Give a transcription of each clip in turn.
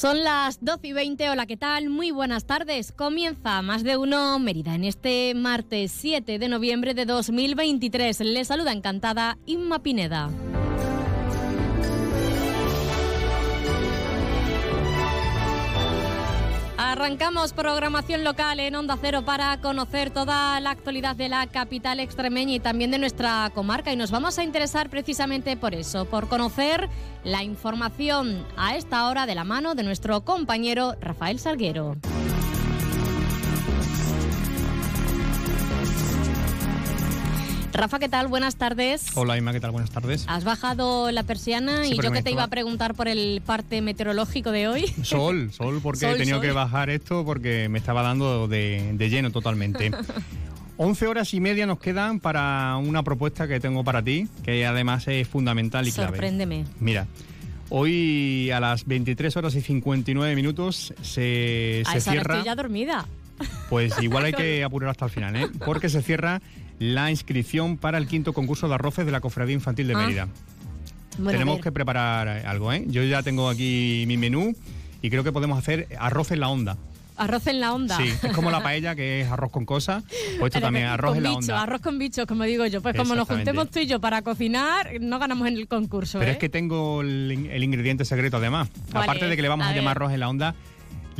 Son las 12 y 20. Hola, ¿qué tal? Muy buenas tardes. Comienza más de uno Mérida en este martes 7 de noviembre de 2023. Les saluda encantada Inma Pineda. Arrancamos programación local en Onda Cero para conocer toda la actualidad de la capital extremeña y también de nuestra comarca. Y nos vamos a interesar precisamente por eso, por conocer la información a esta hora de la mano de nuestro compañero Rafael Salguero. Rafa, ¿qué tal? Buenas tardes. Hola, Inma, ¿qué tal? Buenas tardes. ¿Has bajado la persiana Sí, y yo que te iba a preguntar por el parte meteorológico de hoy? Sol, sol, porque Sol, he tenido sol. que bajar esto porque me estaba dando de, de lleno totalmente. 11 horas y media nos quedan para una propuesta que tengo para ti, que además es fundamental y clave. Sorpréndeme. Mira, hoy a las 23 horas y 59 minutos se, A se esa hora cierra. estoy ya dormida. Pues igual hay que apurar hasta el final, ¿eh? Porque se cierra la inscripción para el quinto concurso de arroces de la Cofradía Infantil de Ah. Mérida. Bueno, Tenemos que preparar eh, algo, ¿eh? Yo ya tengo aquí mi menú y creo que podemos hacer arroz en la onda. Arroz en la onda. Sí, es como la paella que es arroz con cosas, pues esto también con arroz en la bicho, onda. Arroz con bichos, como digo yo. Pues como nos juntemos tú y yo para cocinar, no ganamos en el concurso. Pero ¿eh? es que tengo el, in- el ingrediente secreto además. ¿Cuál Aparte es? de que le vamos A a, llamar arroz en la onda,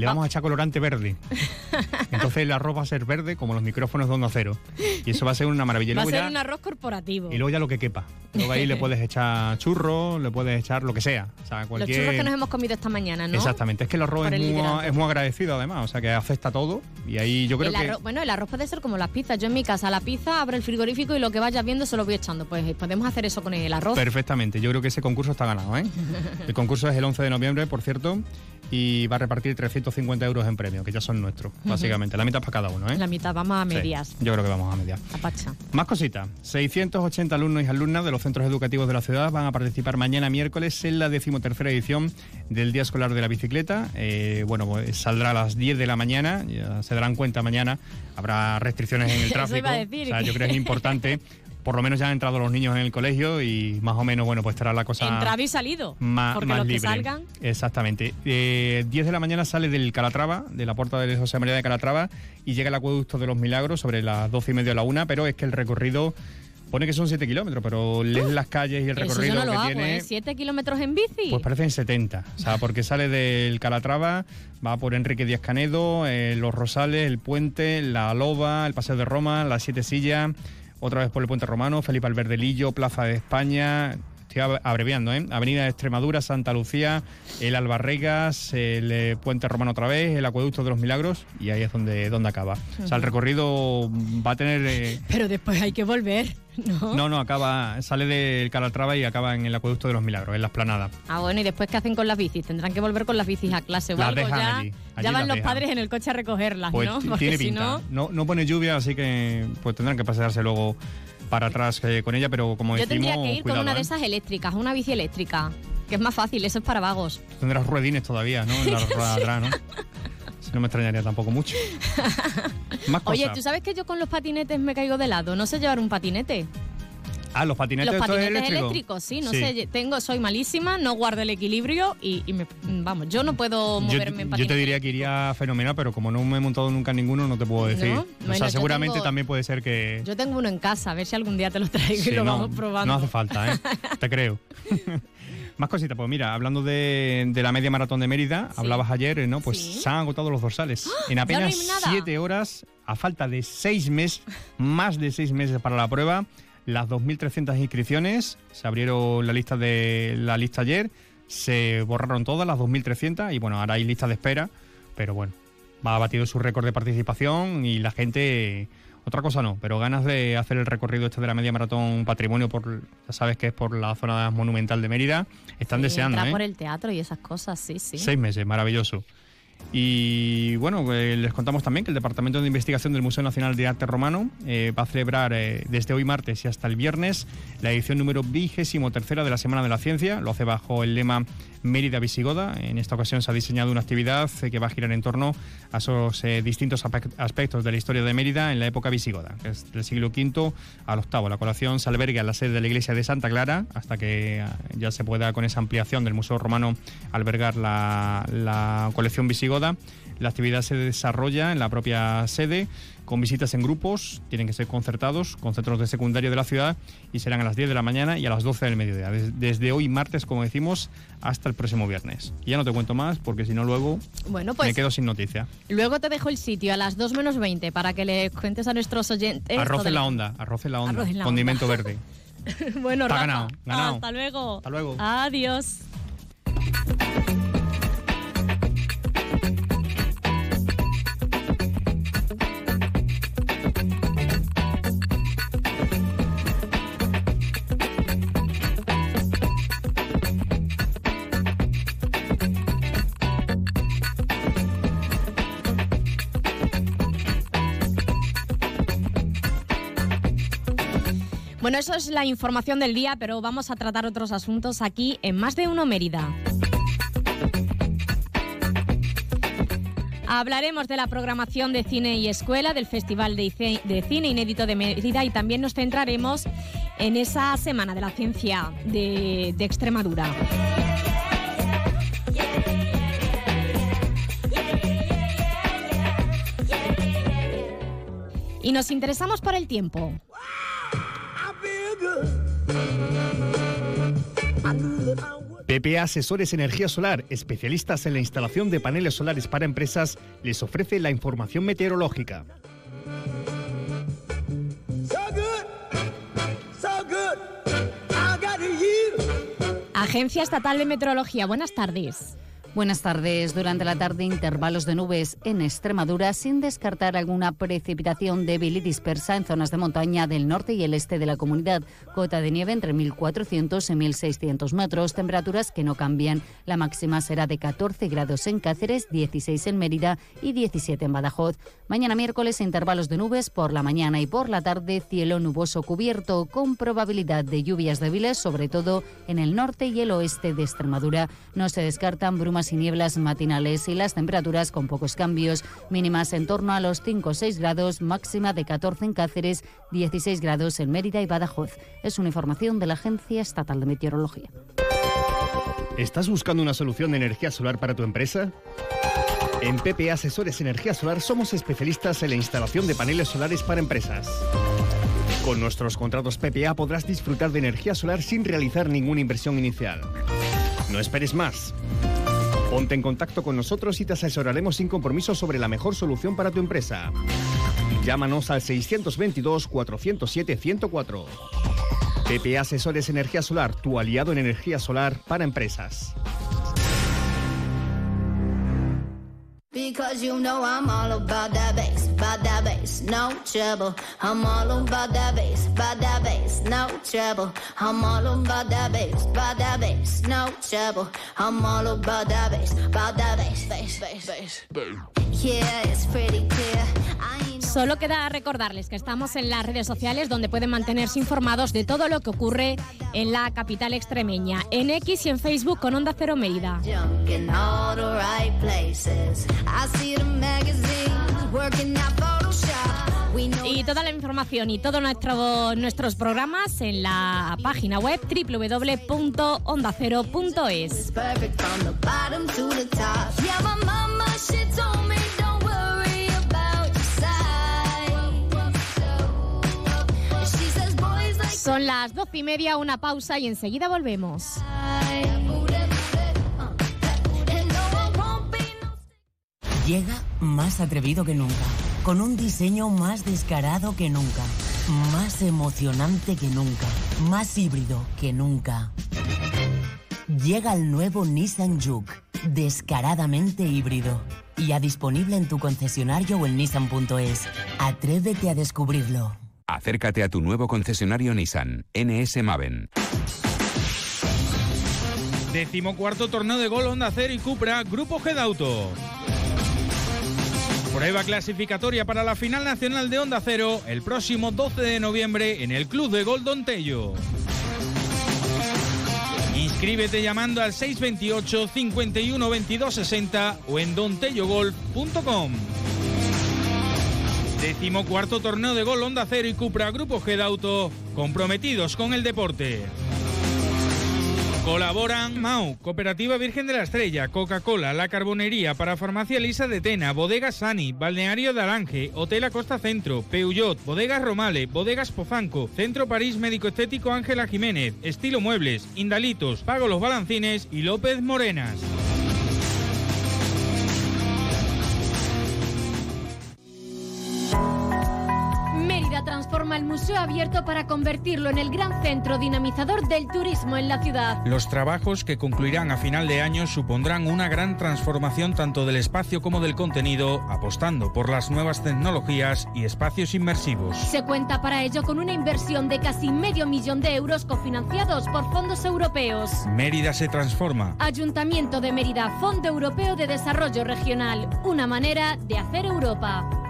le vamos a echar colorante verde. Entonces el arroz va a ser verde como los micrófonos de onda cero. Y eso va a ser una maravilla. Va a ser ya- un arroz corporativo. Y luego ya lo que quepa. Luego ahí le puedes echar churros, le puedes echar lo que sea. O sea, Los churros que nos hemos comido esta mañana, ¿no? Exactamente, es que el arroz es muy, es muy agradecido además, o sea que afecta todo y ahí yo creo El que... bueno, el arroz puede ser como las pizzas. Yo en mi casa, la pizza, abro el frigorífico y lo que vaya viendo se lo voy echando. Pues eh, podemos hacer eso con el arroz. Perfectamente, yo creo que ese concurso está ganado. ¿eh? El concurso es el 11 de noviembre, por cierto, y va a repartir 350 euros en premio, que ya son nuestros, básicamente. La mitad para cada uno. ¿eh? La mitad, vamos a Sí, medias. yo creo que vamos a medias. A pacha. Más cositas. 680 alumnos y alumnas de los centros educativos de la ciudad van a participar mañana miércoles en la decimotercera edición del Día Escolar de la Bicicleta. Eh, bueno, pues saldrá a las 10 de la mañana, ya se darán cuenta mañana, habrá restricciones en el Eso tráfico. iba a decir, O sea, yo creo que es importante. Por lo menos ya han entrado los niños en el colegio y más o menos, bueno, pues estará la cosa Entrado y salido. más, porque más los libre. que salgan. Exactamente. Eh, 10 de la mañana sale del Calatrava, de la puerta de José María de Calatrava, y llega al acueducto de los Milagros sobre las 12 y media a la una, pero es que el recorrido pone que son 7 kilómetros, pero lees las calles y el Eso recorrido yo no lo que hago, tiene. ¿eh? ¿Siete kilómetros en bici? Pues parecen 70, o sea, porque sale del Calatrava, va por Enrique Díaz Canedo, eh, Los Rosales, el Puente, la Loba, el Paseo de Roma, las Siete Sillas, otra vez por el Puente Romano, Felipe Alberdelillo, Plaza de España, estoy ab- abreviando, ¿eh? Avenida de Extremadura, Santa Lucía, el Albarregas, el eh, Puente Romano otra vez, el Acueducto de los Milagros, y ahí es donde, donde acaba. O sea, el recorrido va a tener... eh, Pero después hay que volver, ¿no? no, no, acaba, sale del Calatrava y acaba en el Acueducto de los Milagros, en la esplanada. Ah, bueno, ¿y después qué hacen con las bicis? Tendrán que volver con las bicis a clase o Las algo. dejan Ya, allí, allí ya van los dejan. padres en el coche a recogerlas, Pues ¿no? Porque tiene si pinta. no... no, no pone lluvia, así que pues tendrán que pasearse luego para atrás eh, con ella, pero como Yo decimos, tendría que ir cuidado, con una de ¿eh? esas eléctricas, una bici eléctrica, que es más fácil, eso es para vagos. Tendrás ruedines todavía, ¿no? En la rueda de atrás, ¿no? Si no me extrañaría tampoco mucho. Más. Oye, ¿tú sabes que yo con los patinetes me caigo de lado? No sé llevar un patinete. Ah, los patinetes, los patinetes eléctricos. eléctricos, sí, no sé, tengo, soy malísima, no guardo el equilibrio y, y me, vamos, yo no puedo Yo, moverme en yo patinete. te diría que iría fenomenal, pero como no me he montado nunca en ninguno, no te puedo decir. No, o bueno, sea, yo seguramente tengo- también puede ser que. Yo tengo uno en casa, a ver si algún día te lo traigo Sí, y lo no, vamos probando. No hace falta, ¿eh? Te creo. Más cositas, pues mira, hablando de, de la media maratón de Mérida, Sí. hablabas ayer, ¿no? Pues Sí. ¡Ah! se han agotado los dorsales. En no apenas siete horas, a falta de seis meses, más de seis meses para la prueba, las 2.300 inscripciones, se abrieron la lista de la lista ayer, se borraron todas las 2.300 y bueno, ahora hay lista de espera, pero bueno, va batido su récord de participación y la gente Otra cosa no, pero ganas de hacer el recorrido este de la media maratón patrimonio, por ya sabes que es por la zona monumental de Mérida, están deseando. ¿eh? por el teatro y esas cosas, sí, sí. Seis meses, maravilloso. Y bueno, eh, les contamos también que el Departamento de Investigación del Museo Nacional de Arte Romano eh, va a celebrar eh, desde hoy martes y hasta el viernes la edición número vigésimo tercera de la Semana de la Ciencia. Lo hace bajo el lema Mérida Visigoda. En esta ocasión se ha diseñado una actividad que va a girar en torno a esos distintos aspectos de la historia de Mérida en la época visigoda, que es del siglo V al VIII. La colación se alberga en la sede de la iglesia de Santa Clara hasta que ya se pueda, con esa ampliación del Museo Romano, albergar la, la colección visigoda la actividad se desarrolla en la propia sede con visitas en grupos, tienen que ser concertados con centros de secundario de la ciudad y serán a las 10 de la mañana y a las 12 del mediodía, desde hoy martes, como decimos, hasta el próximo viernes. Y ya no te cuento más porque si no luego bueno, pues, me quedo sin noticia. Luego te dejo el sitio a las 2 menos 20 para que le cuentes a nuestros oyentes. Arroz en la onda, arroz en la onda, condimento verde. bueno, Está ganado, ganado. Hasta luego. Hasta luego. Adiós. Bueno, eso es la información del día, pero vamos a tratar otros asuntos aquí en Más de Uno Mérida. Hablaremos de la programación de cine y escuela del Festival de Cine Inédito de Mérida y también nos centraremos en esa Semana de la Ciencia de, de Extremadura. Y nos interesamos por el tiempo. PPA Asesores Energía Solar, especialistas en la instalación de paneles solares para empresas, les ofrece la información meteorológica. Agencia Estatal de Meteorología, buenas tardes. Buenas tardes. Durante la tarde, intervalos de nubes en Extremadura, sin descartar alguna precipitación débil y dispersa en zonas de montaña del norte y el este de la comunidad. Cota de nieve entre 1.400 y 1.600 metros. Temperaturas que no cambian. La máxima será de 14 grados en Cáceres, 16 en Mérida y 17 en Badajoz. Mañana miércoles, intervalos de nubes por la mañana y por la tarde, cielo nuboso cubierto, con probabilidad de lluvias débiles, sobre todo en el norte y el oeste de Extremadura. No se descartan brumas y nieblas matinales y las temperaturas con pocos cambios, mínimas en torno a los 5 o 6 grados, máxima de 14 en Cáceres, 16 grados en Mérida y Badajoz. Es una información de la Agencia Estatal de Meteorología. ¿Estás buscando una solución de energía solar para tu empresa? En PPA Asesores Energía Solar somos especialistas en la instalación de paneles solares para empresas. Con nuestros contratos PPA podrás disfrutar de energía solar sin realizar ninguna inversión inicial. No esperes más. Ponte en contacto con nosotros y te asesoraremos sin compromiso sobre la mejor solución para tu empresa. Llámanos al 622-407-104. PP Asesores Energía Solar, tu aliado en energía solar para empresas. About that bass, no trouble. I'm all about that bass, about that bass, no trouble. I'm all about that bass, about that bass, no trouble. I'm all about that bass, about that bass, bass, bass, bass. Yeah, it's pretty clear. Solo queda recordarles que estamos en las redes sociales donde pueden mantenerse informados de todo lo que ocurre en la capital extremeña, en X y en Facebook con Onda Cero Mérida. Y toda la información y todos nuestro, nuestros programas en la página web www.ondacero.es. Son las doce y media, una pausa y enseguida volvemos. Llega más atrevido que nunca, con un diseño más descarado que nunca, más emocionante que nunca, más híbrido que nunca. Llega el nuevo Nissan Juke, descaradamente híbrido Ya disponible en tu concesionario o en nissan.es. Atrévete a descubrirlo. Acércate a tu nuevo concesionario Nissan, NS Maven. Decimocuarto torneo de gol Honda Cero y Cupra, Grupo G de Auto. Prueba clasificatoria para la final nacional de Honda Cero el próximo 12 de noviembre en el Club de Gol Don Tello. Inscríbete llamando al 628 51 22 60 o en dontellogolf.com. Décimo cuarto torneo de gol Honda Cero y Cupra Grupo G Auto, comprometidos con el deporte. Colaboran MAU, Cooperativa Virgen de la Estrella, Coca-Cola, La Carbonería, para Farmacia Lisa de Tena, Bodegas Sani, Balneario de Alange, Hotel Acosta Centro, Peugeot, Bodegas Romale, Bodegas Pofanco, Centro París Médico Estético Ángela Jiménez, Estilo Muebles, Indalitos, Pago Los Balancines y López Morenas. Museo abierto para convertirlo en el gran centro dinamizador del turismo en la ciudad. Los trabajos que concluirán a final de año supondrán una gran transformación tanto del espacio como del contenido, apostando por las nuevas tecnologías y espacios inmersivos. Se cuenta para ello con una inversión de casi medio millón de euros cofinanciados por fondos europeos. Mérida se transforma. Ayuntamiento de Mérida, Fondo Europeo de Desarrollo Regional, una manera de hacer Europa.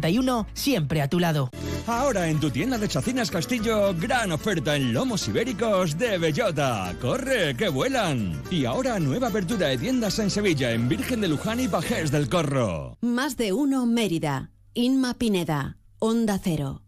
siempre a tu lado. Ahora en tu tienda de Chacinas Castillo, gran oferta en lomos ibéricos de bellota. ¡Corre, que vuelan! Y ahora nueva apertura de tiendas en Sevilla, en Virgen de Luján y Pajés del Corro. Más de uno Mérida. Inma Pineda. Onda Cero.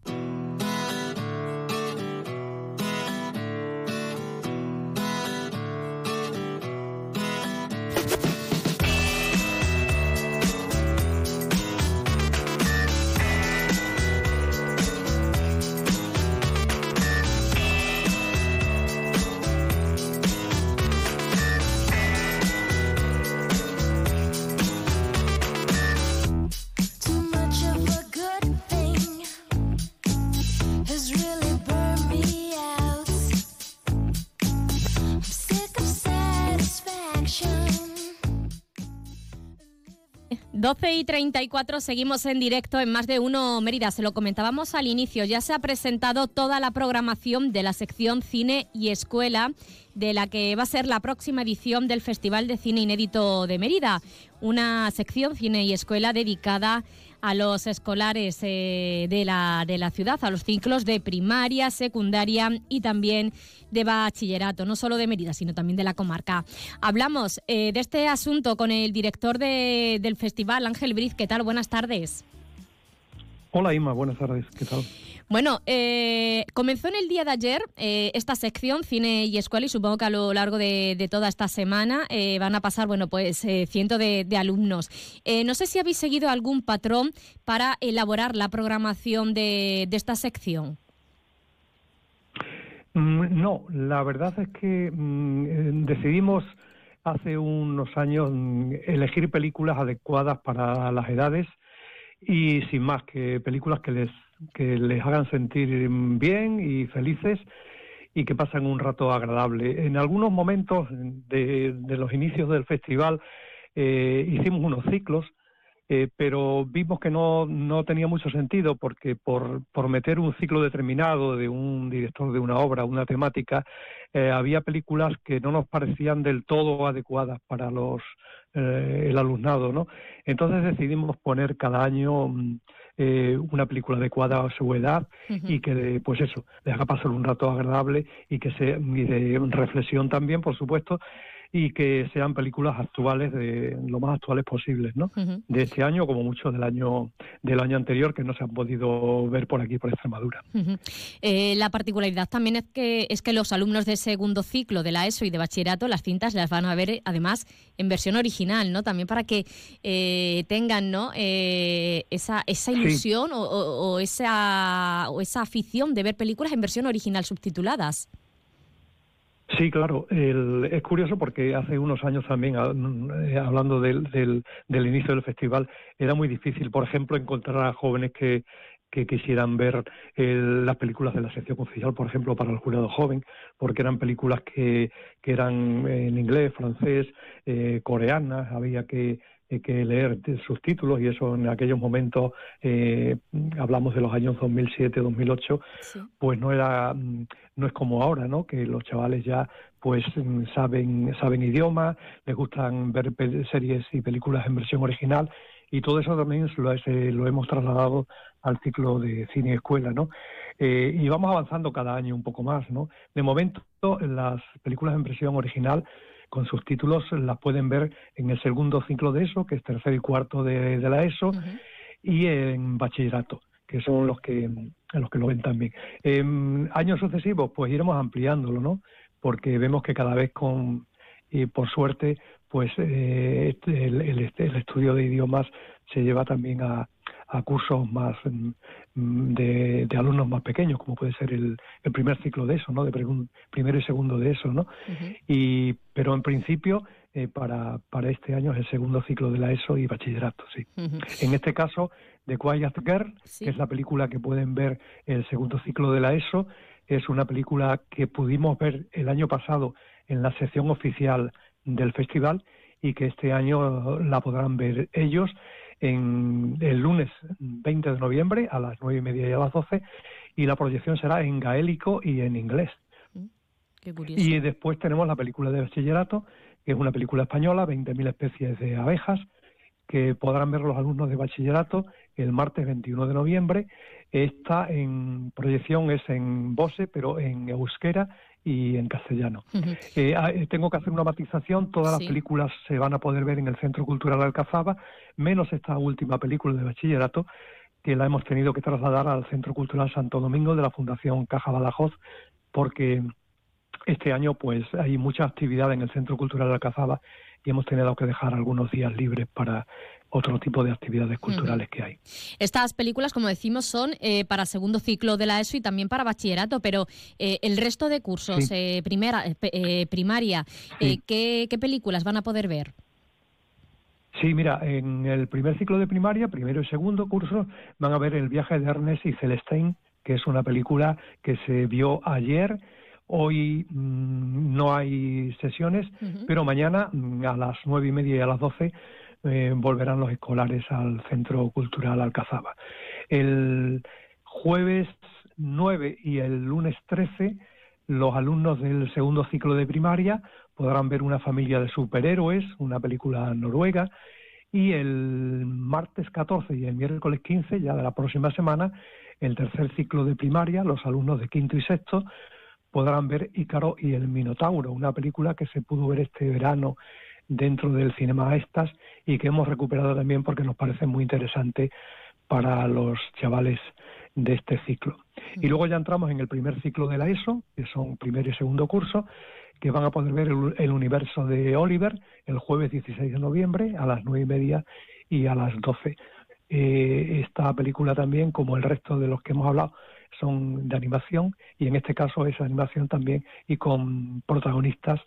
12 y 34 seguimos en directo en más de uno Mérida. Se lo comentábamos al inicio. Ya se ha presentado toda la programación de la sección Cine y Escuela de la que va a ser la próxima edición del Festival de Cine Inédito de Mérida. Una sección Cine y Escuela dedicada a los escolares eh, de, la, de la ciudad, a los ciclos de primaria, secundaria y también de bachillerato, no solo de Mérida, sino también de la comarca. Hablamos eh, de este asunto con el director de- del festival, Ángel Briz. ¿Qué tal? Buenas tardes. Hola Inma, buenas tardes, ¿qué tal? Bueno, eh, comenzó en el día de ayer eh, esta sección Cine y Escuela y supongo que a lo largo de, toda esta semana eh, van a pasar, bueno, pues eh, cientos de, alumnos. No sé si habéis seguido algún patrón para elaborar la programación de, esta sección. Mm, No, la verdad es que mm, decidimos hace unos años mm, elegir películas adecuadas para las edades y sin más que películas que les que les hagan sentir bien y felices y que pasan un rato agradable. En algunos momentos de, de los inicios del festival eh, hicimos unos ciclos, eh, pero vimos que no, no tenía mucho sentido porque por, por meter un ciclo determinado de un director de una obra, una temática, eh, había películas que no nos parecían del todo adecuadas para los eh, el alumnado, ¿no? Entonces decidimos poner cada año mm, eh, una película adecuada a su edad y que, pues eso, les haga pasar un rato agradable y que sea y de reflexión también, por supuesto, y que sean películas actuales, de lo más actuales posibles, ¿no? De este año, como muchos del año del año anterior que no se han podido ver por aquí por Extremadura. Ujú. Eh, la particularidad también es que es que los alumnos de segundo ciclo de la ESO y de bachillerato las cintas las van a ver eh, además en versión original, ¿no? También para que eh, tengan, ¿no? Eh, esa esa Sí. ilusión o, o- o esa o esa afición de ver películas en versión original subtituladas. Sí, claro. El- es curioso porque hace unos años también, a- eh, hablando del, del, inicio del festival, era muy difícil, por ejemplo, encontrar a jóvenes que, que quisieran ver el- las películas de la sección oficial, por ejemplo, para el jurado joven, porque eran películas que, que eran en inglés, francés, eh, coreanas, había que, que leer de- subtítulos y eso en aquellos momentos, eh, hablamos de los años 2007, 2008, pues no era mm, no es como ahora, ¿no? Que los chavales ya pues mm, saben saben idioma, les gustan ver series y películas en versión original y todo eso también lo, eh, hemos trasladado al ciclo de cine y escuela, ¿no? Eh, y vamos avanzando cada año un poco más, ¿no? De momento las películas en versión original con sus títulos las pueden ver en el segundo ciclo de ESO, que es tercer y cuarto de, de la ESO, y en bachillerato, que son los que los que lo ven también. En años sucesivos, pues iremos ampliándolo, ¿no? Porque vemos que cada vez con y por suerte, pues eh, este- el, el- este- el estudio de idiomas se lleva también a, a cursos más mm, mm, de, de alumnos más pequeños, como puede ser el, el primer ciclo de eso, ¿no? De primero y segundo de eso, ¿no? Y pero en principio eh, para para este año es el segundo ciclo de la ESO y bachillerato, sí. En este caso, The Quiet Girl, que es la película que pueden ver el segundo ciclo de la ESO, es una película que pudimos ver el año pasado en la sección oficial del festival y que este año la podrán ver ellos en el lunes 20 de noviembre a las nueve y media y a las 12 y la proyección será en gaélico y en inglés. Qué curioso. Y después tenemos la película de bachillerato, que es una película española, 20.000 especies de abejas, que podrán ver los alumnos de bachillerato el martes 21 de noviembre. Esta en proyección es en Bose, pero en euskera y en castellano. Eh, ah, eh, tengo que hacer una matización, todas Sí. las películas se van a poder ver en el Centro Cultural Alcazaba, menos esta última película de bachillerato, que la hemos tenido que trasladar al Centro Cultural Santo Domingo de la Fundación Caja Badajoz, porque este año pues hay mucha actividad en el Centro Cultural Alcazaba y hemos tenido que dejar algunos días libres para otro tipo de actividades culturales que hay. Estas películas, como decimos, son eh, para segundo ciclo de la ESO y también para bachillerato, pero eh, el resto de cursos, Sí. eh, primera, eh, eh, primaria, eh, ¿qué, qué películas van a poder ver? Sí, mira, en el primer ciclo de primaria, primero y segundo curso, van a ver el viaje de Ernest y Celestine, que es una película que se vio ayer. Hoy mm, no hay sesiones, pero mañana mm, a las nueve y media y a las doce eh, volverán los escolares al Centro Cultural Alcazaba. El jueves 9 y el lunes 13 los alumnos del segundo ciclo de primaria podrán ver una familia de superhéroes, una película noruega, y el martes 14 y el miércoles 15, ya de la próxima semana, el tercer ciclo de primaria, los alumnos de quinto y sexto podrán ver Ícaro y el Minotauro, una película que se pudo ver este verano dentro del Cinema Estas y que hemos recuperado también porque nos parece muy interesante para los chavales de este ciclo. Y luego ya entramos en el primer ciclo de la ESO, que son primer y segundo curso, que van a poder ver el, universo de Oliver el jueves 16 de noviembre a las nueve y media y a las 12. Eh, esta película también, como el resto de los que hemos hablado, son de animación y en este caso es animación también y con protagonistas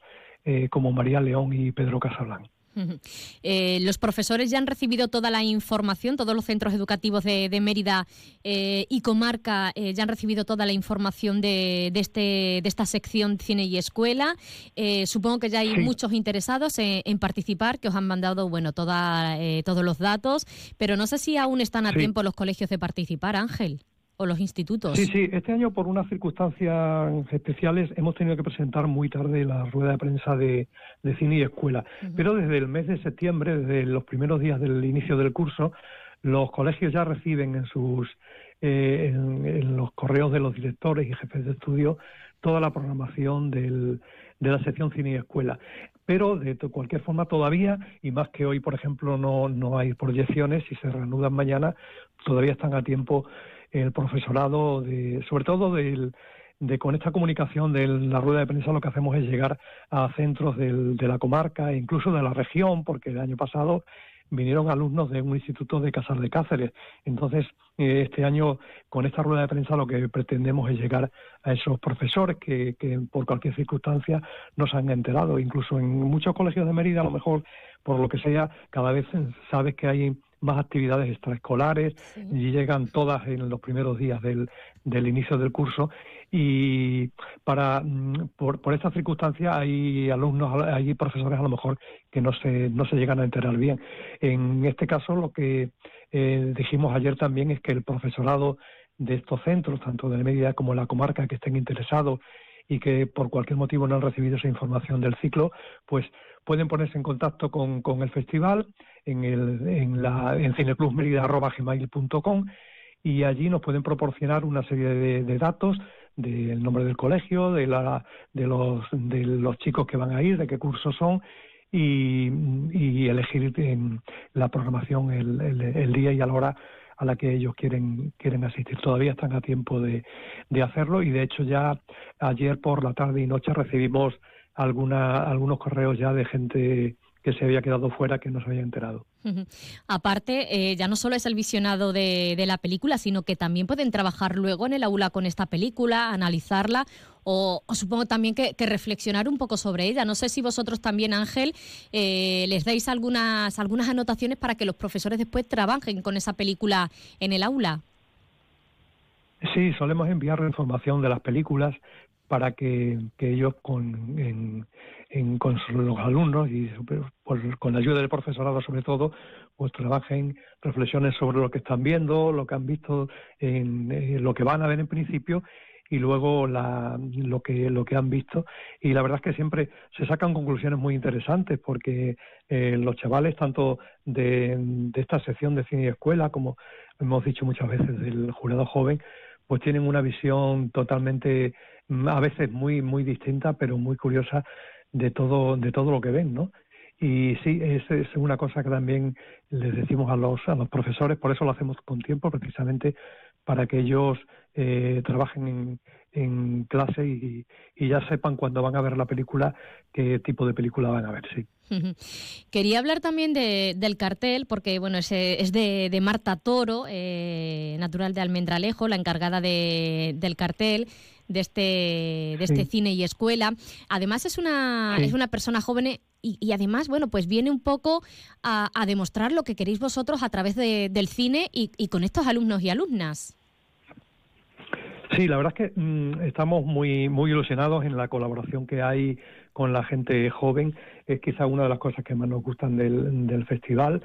eh, como María León y Pedro Casablanca. Eh, los profesores ya han recibido toda la información, todos los centros educativos de, de Mérida eh, y comarca eh, ya han recibido toda la información de, de este, de esta sección cine y escuela. Supongo que ya hay Sí. muchos interesados en, en participar, que os han mandado bueno toda, eh, todos los datos, pero no sé si aún están a Sí. tiempo los colegios de participar, Ángel, o los institutos. Sí, sí, este año por unas circunstancias especiales hemos tenido que presentar muy tarde la rueda de prensa de, de cine y escuela, pero desde el mes de septiembre, desde los primeros días del inicio del curso, los colegios ya reciben en sus eh, en, en los correos de los directores y jefes de estudio toda la programación del, de la sección cine y escuela. Pero de cualquier forma todavía, y más que hoy, por ejemplo, no, no hay proyecciones y se reanudan mañana, todavía están a tiempo el profesorado, de, sobre todo de con esta comunicación de la rueda de prensa lo que hacemos es llegar a centros del- de la comarca e incluso de la región, porque el año pasado vinieron alumnos de un instituto de Casar de Cáceres. Entonces, eh, este año con esta rueda de prensa lo que pretendemos es llegar a esos profesores que, que por cualquier circunstancia nos han enterado. Incluso en muchos colegios de Mérida, a lo mejor por lo que sea, cada vez sabes que hay más actividades extraescolares y llegan todas en los primeros días del, del inicio del curso. Y para mm, por, por esta circunstancia hay alumnos hay profesores a lo mejor que no se no se llegan a enterar bien. En este caso lo que eh, dijimos ayer también es que el profesorado de estos centros tanto de Mérida como de la comarca que estén interesados y que por cualquier motivo no han recibido esa información del ciclo, pues pueden ponerse en contacto con, con el festival en, el, en, la, en cineclubmerida.gmail.com y allí nos pueden proporcionar una serie de, de datos del nombre del colegio, de, la, de, los, de los chicos que van a ir, de qué cursos son y, y elegir en la programación el, el, el día y a la hora a la que ellos quieren quieren asistir. Todavía están a tiempo de, de hacerlo y de hecho ya ayer por la tarde y noche recibimos alguna, algunos correos ya de gente que se había quedado fuera que no se había enterado. Aparte, eh, ya no solo es el visionado de, de la película, sino que también pueden trabajar luego en el aula con esta película, analizarla o, o supongo también que, que reflexionar un poco sobre ella. No sé si vosotros también, Ángel, eh, les dais algunas, algunas anotaciones para que los profesores después trabajen con esa película en el aula. Sí, solemos enviar información de las películas para que, ellos con, en, con los alumnos y sobre- por- con la ayuda del profesorado sobre todo, pues trabajen, reflexiones sobre lo que están viendo, lo que han visto, en, eh, lo que van a ver en principio y luego la, lo que lo que han visto. Y la verdad es que siempre se sacan conclusiones muy interesantes porque eh, los chavales tanto de, de esta sección de cine y escuela como hemos dicho muchas veces del jurado joven pues tienen una visión totalmente mm, a veces muy muy distinta pero muy curiosa de todo de todo lo que ven no y sí es, es una cosa que también les decimos a los a los profesores por eso lo hacemos con tiempo precisamente para que ellos eh, trabajen en, en clase y, y ya sepan cuando van a ver la película qué tipo de película van a ver sí. Quería hablar también de- del cartel, porque bueno, es, es de, de Marta Toro, eh, natural de Almendralejo, la encargada de- del cartel de este, de este Sí. cine y escuela. Además es una, Sí. es una persona joven y, y además, bueno, pues viene un poco a, a demostrar lo que queréis vosotros a través de- del cine y, y con estos alumnos y alumnas. Sí, la verdad es que mm, estamos muy muy ilusionados en la colaboración que hay con la gente joven. Es quizá una de las cosas que más nos gustan del, del festival.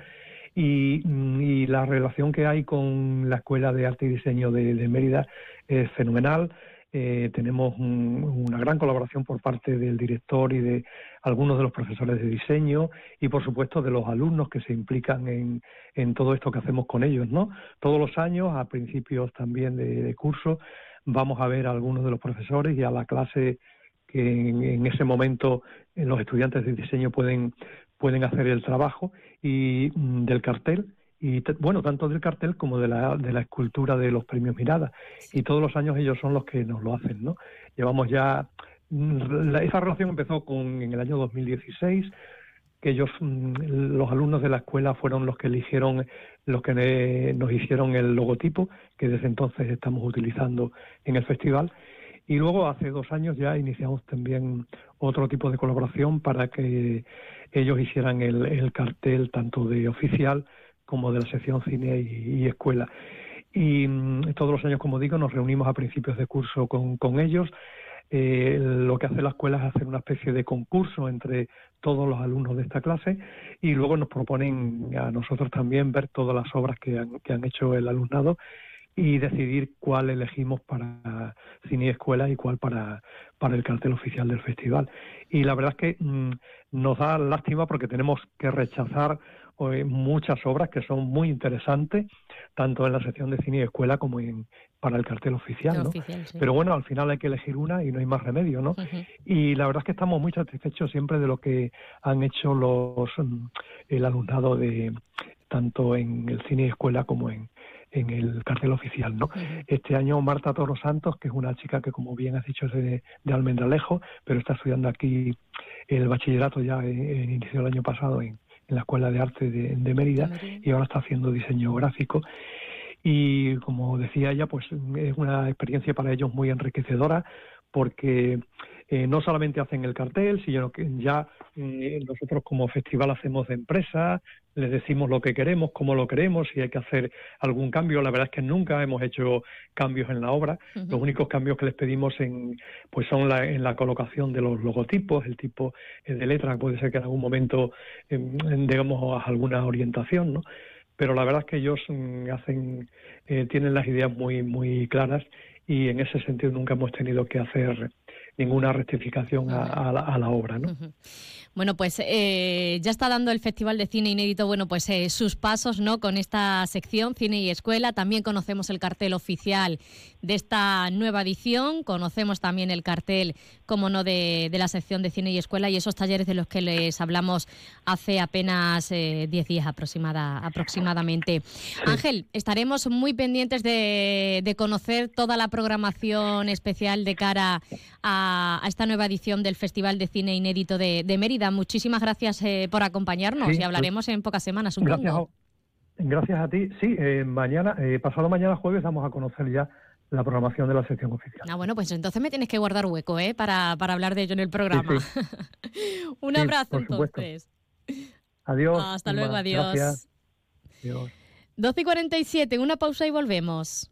Y, mm, y la relación que hay con la Escuela de Arte y Diseño de, Mérida es fenomenal. Eh, tenemos un- una gran colaboración por parte del director y de algunos de los profesores de diseño y por supuesto de los alumnos que se implican en, en todo esto que hacemos con ellos, ¿no? Todos los años, a principios también de curso, vamos a ver a algunos de los profesores y a la clase que en, en ese momento eh, los estudiantes de diseño pueden pueden hacer el trabajo y mm, del cartel y bueno tanto del cartel como de la de la escultura de los premios Mirada. Y todos los años ellos son los que nos lo hacen no llevamos ya mm, la- esa relación empezó con en el año 2016 que ellos mm, los alumnos de la escuela fueron los que eligieron los que eh, nos hicieron el logotipo que desde entonces estamos utilizando en el festival Y luego hace dos años ya iniciamos también otro tipo de colaboración para que ellos hicieran el, el cartel tanto de oficial como de la sección cine y, y escuela. Y mm, todos los años, como digo, nos reunimos a principios de curso con, con ellos. Eh, lo que hace la escuela es hacer una especie de concurso entre todos los alumnos de esta clase y luego nos proponen a nosotros también ver todas las obras que han, que han hecho el alumnado y decidir cuál elegimos para cine y escuela y cuál para, para el cartel oficial del festival. Y la verdad es que mm, nos da lástima porque tenemos que rechazar eh, muchas obras que son muy interesantes, tanto en la sección de cine y escuela como en, para el cartel oficial, El ¿no? oficial, sí. Pero bueno, al final hay que elegir una y no hay más remedio, ¿no? Y la verdad es que estamos muy satisfechos siempre de lo que han hecho los mm, el alumnado de tanto en el cine y escuela como en, en el cartel oficial, ¿no? Este año Marta Toro Santos, que es una chica que como bien has dicho es de, de Almendralejo, pero está estudiando aquí el bachillerato ya en, en inicio del año pasado en, en la Escuela de Arte de, de Mérida y ahora está haciendo diseño gráfico y como decía ella, pues es una experiencia para ellos muy enriquecedora porque eh, no solamente hacen el cartel, sino que ya eh, nosotros como festival hacemos de empresa, les decimos lo que queremos, cómo lo queremos, si hay que hacer algún cambio. La verdad es que nunca hemos hecho cambios en la obra. Los únicos cambios que les pedimos en, pues son la, en la colocación de los logotipos, el tipo eh, de letra, puede ser que en algún momento eh, digamos alguna orientación, ¿no? Pero la verdad es que ellos mm, hacen, eh, tienen las ideas muy, muy claras y en ese sentido nunca hemos tenido que hacer ninguna rectificación a, a la, a la obra, ¿no? Bueno, pues eh, ya está dando el Festival de Cine Inédito, bueno, pues eh, sus pasos, ¿no? Con esta sección Cine y Escuela. También conocemos el cartel oficial de esta nueva edición. Conocemos también el cartel, como no, de, de la sección de Cine y Escuela y esos talleres de los que les hablamos hace apenas 10 días aproximada, aproximadamente. Ángel, estaremos muy pendientes de, de conocer toda la programación especial de cara a, a esta nueva edición del Festival de Cine Inédito de, de Mérida. Muchísimas gracias eh, por acompañarnos Sí, y hablaremos en pocas semanas, Gracias supongo. a, gracias a ti. Sí, eh, mañana, eh, pasado mañana jueves vamos a conocer ya la programación de la sección oficial. Ah, bueno, pues entonces me tienes que guardar hueco, ¿eh? Para, para hablar de ello en el programa. Un Sí, abrazo, entonces. Adiós. Hasta luego, adiós. Gracias. Adiós. 12 y 47, una pausa y volvemos.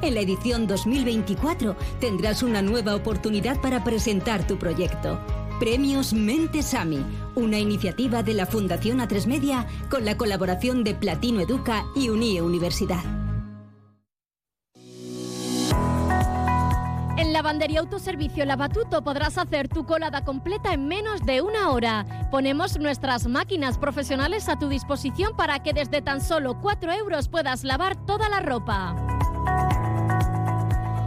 en la edición 2024 tendrás una nueva oportunidad para presentar tu proyecto. Premios Mentes AMI, una iniciativa de la Fundación A3 Media con la colaboración de Platino Educa y Unie Universidad. En Lavandería Autoservicio Lavatuto podrás hacer tu colada completa en menos de una hora. Ponemos nuestras máquinas profesionales a tu disposición para que desde tan solo 4 euros puedas lavar toda la ropa.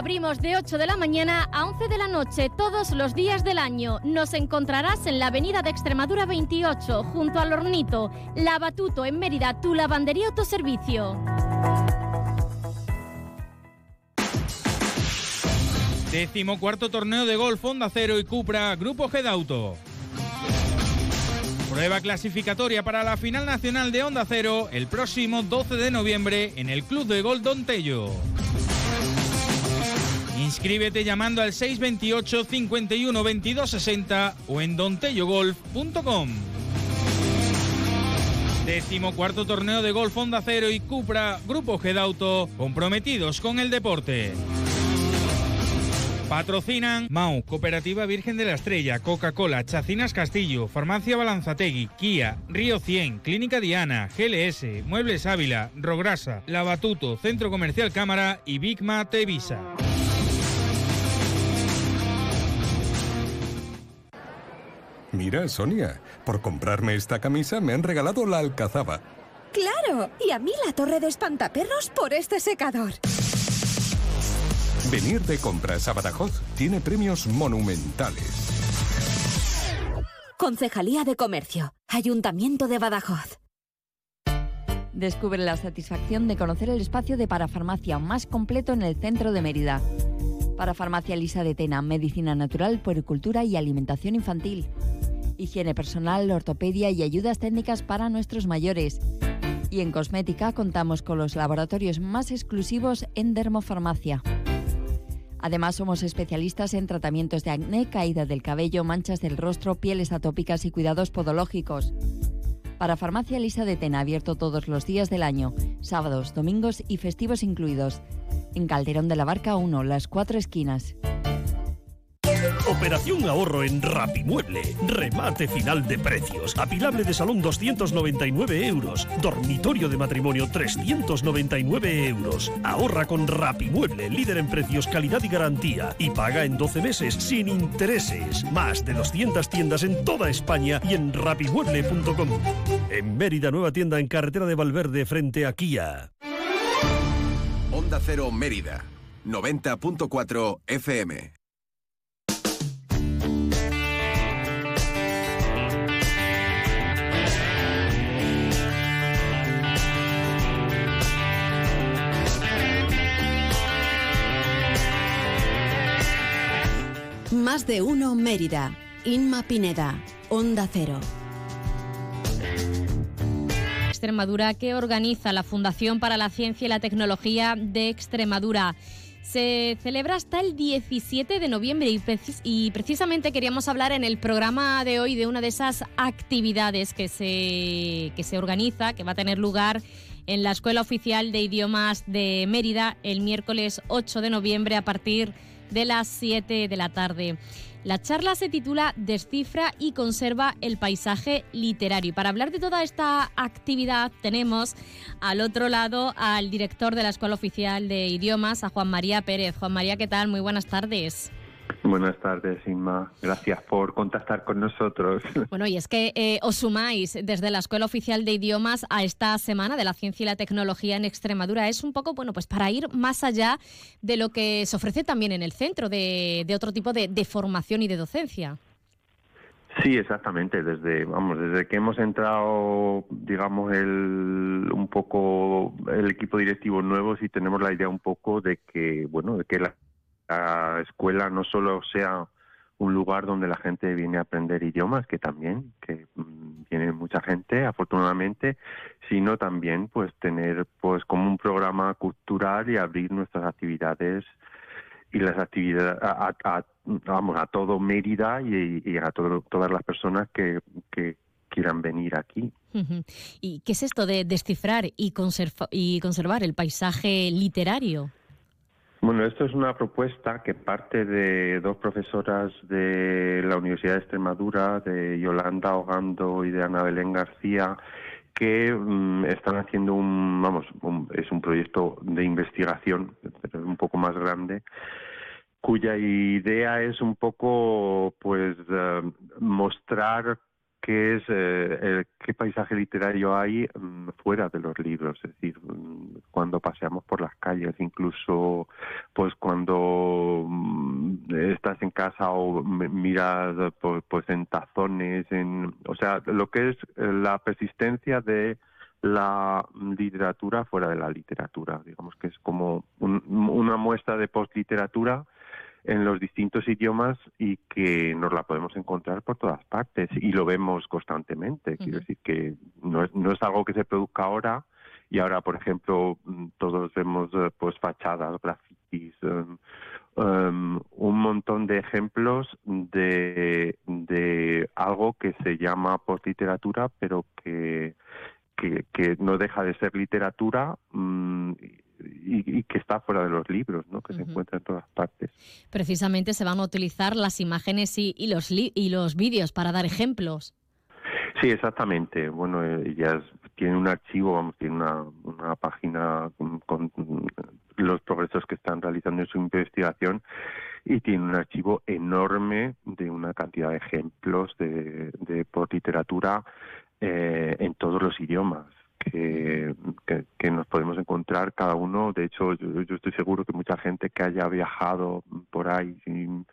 Abrimos de 8 de la mañana a 11 de la noche todos los días del año. Nos encontrarás en la avenida de Extremadura 28, junto al Hornito. Lavatuto en Mérida, tu lavandería autoservicio. Décimo cuarto torneo de golf Honda Cero y Cupra Grupo G de Auto. Prueba clasificatoria para la final nacional de Honda Cero el próximo 12 de noviembre en el Club de Golf Don Tello. Inscríbete llamando al 628 51 22 60 o en dontellogolf.com. Décimo cuarto torneo de golf Honda Cero y Cupra Grupo G de Auto comprometidos con el deporte. Patrocinan Mau, Cooperativa Virgen de la Estrella, Coca-Cola, Chacinas Castillo, Farmacia Balanzategui, Kia, Río 100, Clínica Diana, GLS, Muebles Ávila, Rograsa, Lavatuto, Centro Comercial Cámara y Bigma Tevisa. Mira, Sonia, por comprarme esta camisa me han regalado la alcazaba. ¡Claro! Y a mí la torre de espantaperros por este secador. Venir de compras a Badajoz tiene premios monumentales. Concejalía de Comercio. Ayuntamiento de Badajoz. Descubre la satisfacción de conocer el espacio de parafarmacia más completo en el centro de Mérida. Parafarmacia Lisa de Tena, medicina natural, puericultura y alimentación infantil. Higiene personal, ortopedia y ayudas técnicas para nuestros mayores. Y en cosmética contamos con los laboratorios más exclusivos en dermofarmacia. Además, somos especialistas en tratamientos de acné, caída del cabello, manchas del rostro, pieles atópicas y cuidados podológicos. Para Farmacia Lisa de Tena, abierto todos los días del año, sábados, domingos y festivos incluidos. En Calderón de la Barca 1, las cuatro esquinas. Operación ahorro en Rapimueble. Remate final de precios. Apilable de salón 299 euros. Dormitorio de matrimonio 399 euros. Ahorra con Rapimueble, líder en precios, calidad y garantía. Y paga en 12 meses sin intereses. Más de 200 tiendas en toda España y en rapimueble.com. En Mérida, nueva tienda en carretera de Valverde frente a Kia. Onda Cero Mérida, 90.4 FM. Más de uno Mérida. Inma Pineda. Onda Cero. Extremadura que organiza la Fundación para la Ciencia y la Tecnología de Extremadura. Se celebra hasta el 17 de noviembre y, precis- y precisamente queríamos hablar en el programa de hoy de una de esas actividades que se, que se organiza, que va a tener lugar en la Escuela Oficial de Idiomas de Mérida el miércoles 8 de noviembre a partir de las 7 de la tarde. La charla se titula Descifra y conserva el paisaje literario. Para hablar de toda esta actividad tenemos al otro lado al director de la Escuela Oficial de Idiomas, a Juan María Pérez. Juan María, ¿qué tal? Muy buenas tardes. Buenas tardes, Inma. Gracias por contactar con nosotros. Bueno, y es que eh, os sumáis desde la Escuela Oficial de Idiomas a esta Semana de la Ciencia y la Tecnología en Extremadura. Es un poco, bueno, pues para ir más allá de lo que se ofrece también en el centro, de, de otro tipo de, de formación y de docencia. Sí, exactamente. Desde, vamos, desde que hemos entrado, digamos, el, un poco el equipo directivo nuevo, sí tenemos la idea un poco de que, bueno, de que la, la escuela no solo sea un lugar donde la gente viene a aprender idiomas, que también, que mm, viene mucha gente, afortunadamente, sino también, pues, tener, pues, como un programa cultural y abrir nuestras actividades y las actividades a, a- vamos a todo Mérida y, a todo- todas las personas que, que quieran venir aquí. ¿Y qué es esto de descifrar y, y conservar el paisaje literario? Bueno, esto es una propuesta que parte de dos profesoras de la Universidad de Extremadura, de Yolanda Ogando y de Ana Belén García, que mm, están haciendo un, vamos, un- es un proyecto de investigación, pero un poco más grande, cuya idea es un poco, pues, eh, mostrar qué es eh, qué paisaje literario hay mm, fuera de los libros, es decir, mm, cuando paseamos por las calles, incluso, pues, cuando mm, estás en casa o miras, pues, pues, en tazones, en, o sea, lo que es eh, la persistencia de la literatura fuera de la literatura, digamos que es como un- una muestra de postliteratura en los distintos idiomas y que nos la podemos encontrar por todas partes y lo vemos constantemente. Quiero decir que no es, no es algo que se produzca ahora y ahora, por ejemplo, mm, todos vemos eh, pues fachadas, grafitis, em, un montón de ejemplos de, de algo que se llama postliteratura, pero que, que, que no deja de ser literatura mm, y, y que está fuera de los libros, ¿no? Que se encuentra en todas partes. Precisamente se van a utilizar las imágenes y, y los, li- y los vídeos para dar ejemplos. Sí, exactamente. Bueno, eh, ellas tienen un archivo, vamos, tiene una, una página con, con los progresos que están realizando en su investigación y tiene un archivo enorme de una cantidad de ejemplos de, de por literatura eh, en todos los idiomas. Que, que, que nos podemos encontrar cada uno. De hecho, yo, yo estoy seguro que mucha gente que haya viajado por ahí sin-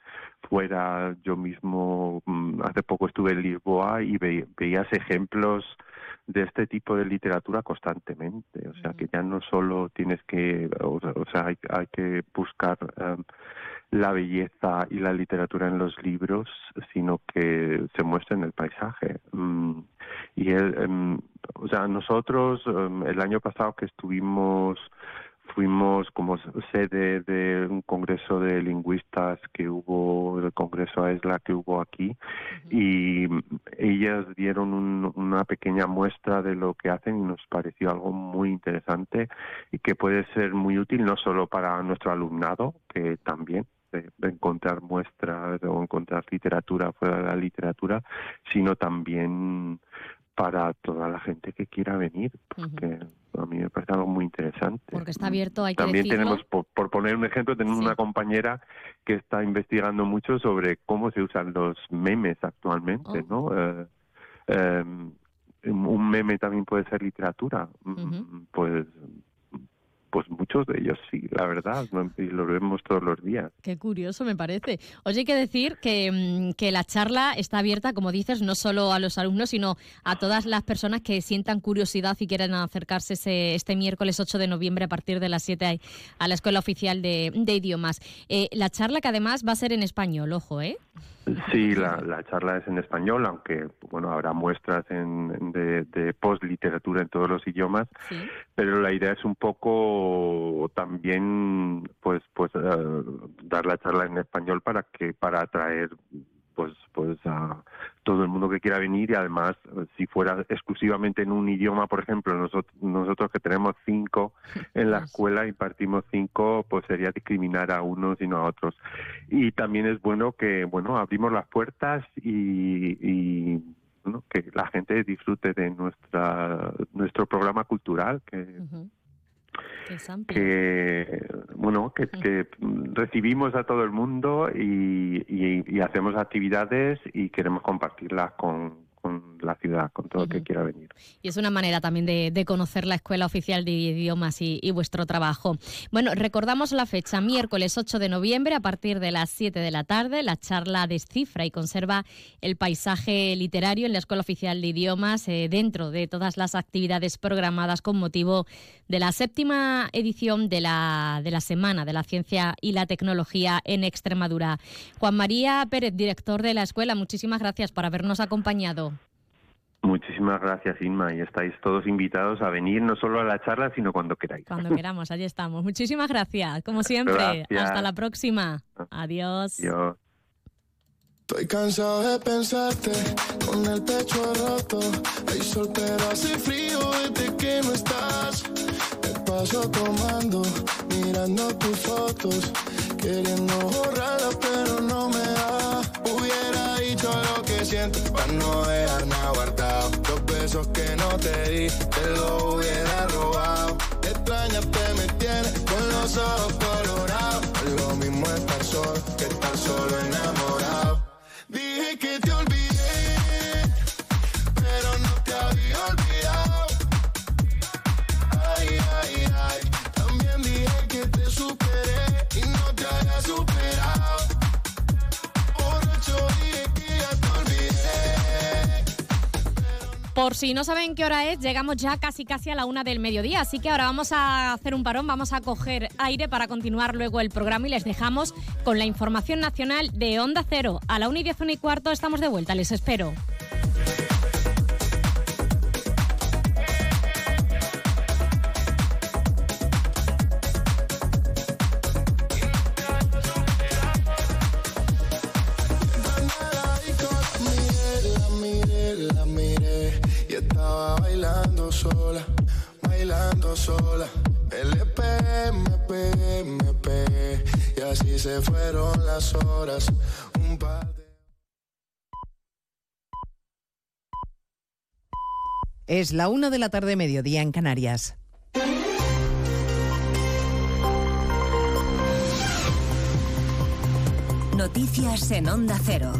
fuera, yo mismo mm, hace poco estuve en Lisboa y ve- veías ejemplos de este tipo de literatura constantemente. O sea, que ya no solo tienes que, o, o sea, hay, hay que buscar em, la belleza y la literatura en los libros, sino que se muestra en el paisaje. Mm, y el, em, o sea, nosotros em, el año pasado que estuvimos fuimos como sede de un congreso de lingüistas que hubo, el congreso AESLA que hubo aquí, y ellas dieron un- una pequeña muestra de lo que hacen y nos pareció algo muy interesante y que puede ser muy útil no solo para nuestro alumnado, que también de, de encontrar muestras o encontrar literatura fuera de la literatura, sino también para toda la gente que quiera venir, porque a mí me parece algo muy interesante. Porque está abierto, hay que También decirlo. tenemos, por, por poner un ejemplo, tenemos una compañera que está investigando mucho sobre cómo se usan los memes actualmente, Oh. ¿no? Eh, em, un meme también puede ser literatura, Mm, pues pues muchos de ellos sí, la verdad, y lo vemos todos los días. Qué curioso me parece. Oye, hay que decir que, mm, que la charla está abierta, como dices, no solo a los alumnos, sino a todas las personas que sientan curiosidad y quieran acercarse ese- este miércoles 8 de noviembre a partir de las 7 a la Escuela Oficial de, de Idiomas. Eh, la charla que además va a ser en español, ojo, ¿eh? Sí, la, la charla es en español, aunque bueno habrá muestras en, de, de post-literatura en todos los idiomas, pero la idea es un poco también pues pues eh, dar la charla en español para que para atraer pues pues a todo el mundo que quiera venir y además si fuera exclusivamente en un idioma por ejemplo nosotros nosotros que tenemos cinco en la escuela y partimos cinco pues sería discriminar a unos y no a otros. Y también es bueno que bueno abrimos las puertas y, y bueno, que la gente disfrute de nuestra nuestro programa cultural que que bueno que, que recibimos a todo el mundo y, y- y hacemos actividades y queremos compartirlas con, con la ciudad con todo el que quiera venir Y es una manera también de, de conocer la Escuela Oficial de Idiomas y, y vuestro trabajo. Bueno, recordamos la fecha, miércoles 8 de noviembre a partir de las 7 de la tarde. La charla descifra y conserva el paisaje literario en la Escuela Oficial de Idiomas eh, dentro de todas las actividades programadas con motivo de la séptima edición de la, de la Semana de la Ciencia y la Tecnología en Extremadura. Juan María Pérez, director de la escuela, muchísimas gracias por habernos acompañado. muchísimas gracias Inma y estáis todos invitados a venir no solo a la charla sino cuando queráis Cuando queramos, allí estamos. Muchísimas gracias, como siempre. Gracias. Hasta la próxima. Adiós. Adiós. Estoy cansado de pensarte con el pecho roto. Hay sol, pero hace frío desde que no estás. Paso tomando, mirando tus fotos. Queriendo borrarlas, pero no me da. Hubiera dicho lo que siento para no dejar nada guardado. Los besos que no te di, te lo hubiera robado. Extrañarte me tiene con los ojos colorados. Lo mismo estar solo que estar solo enamorado. Por si no saben qué hora es, llegamos ya casi casi a la una del mediodía, así que ahora vamos a hacer un parón, vamos a coger aire para continuar luego el programa y les dejamos con la información nacional de Onda Cero. A la una y diez, una y cuarto estamos de vuelta, les espero. Se fueron las horas. Un par de... Es la una de la tarde, mediodía en Canarias. Noticias en Onda Cero.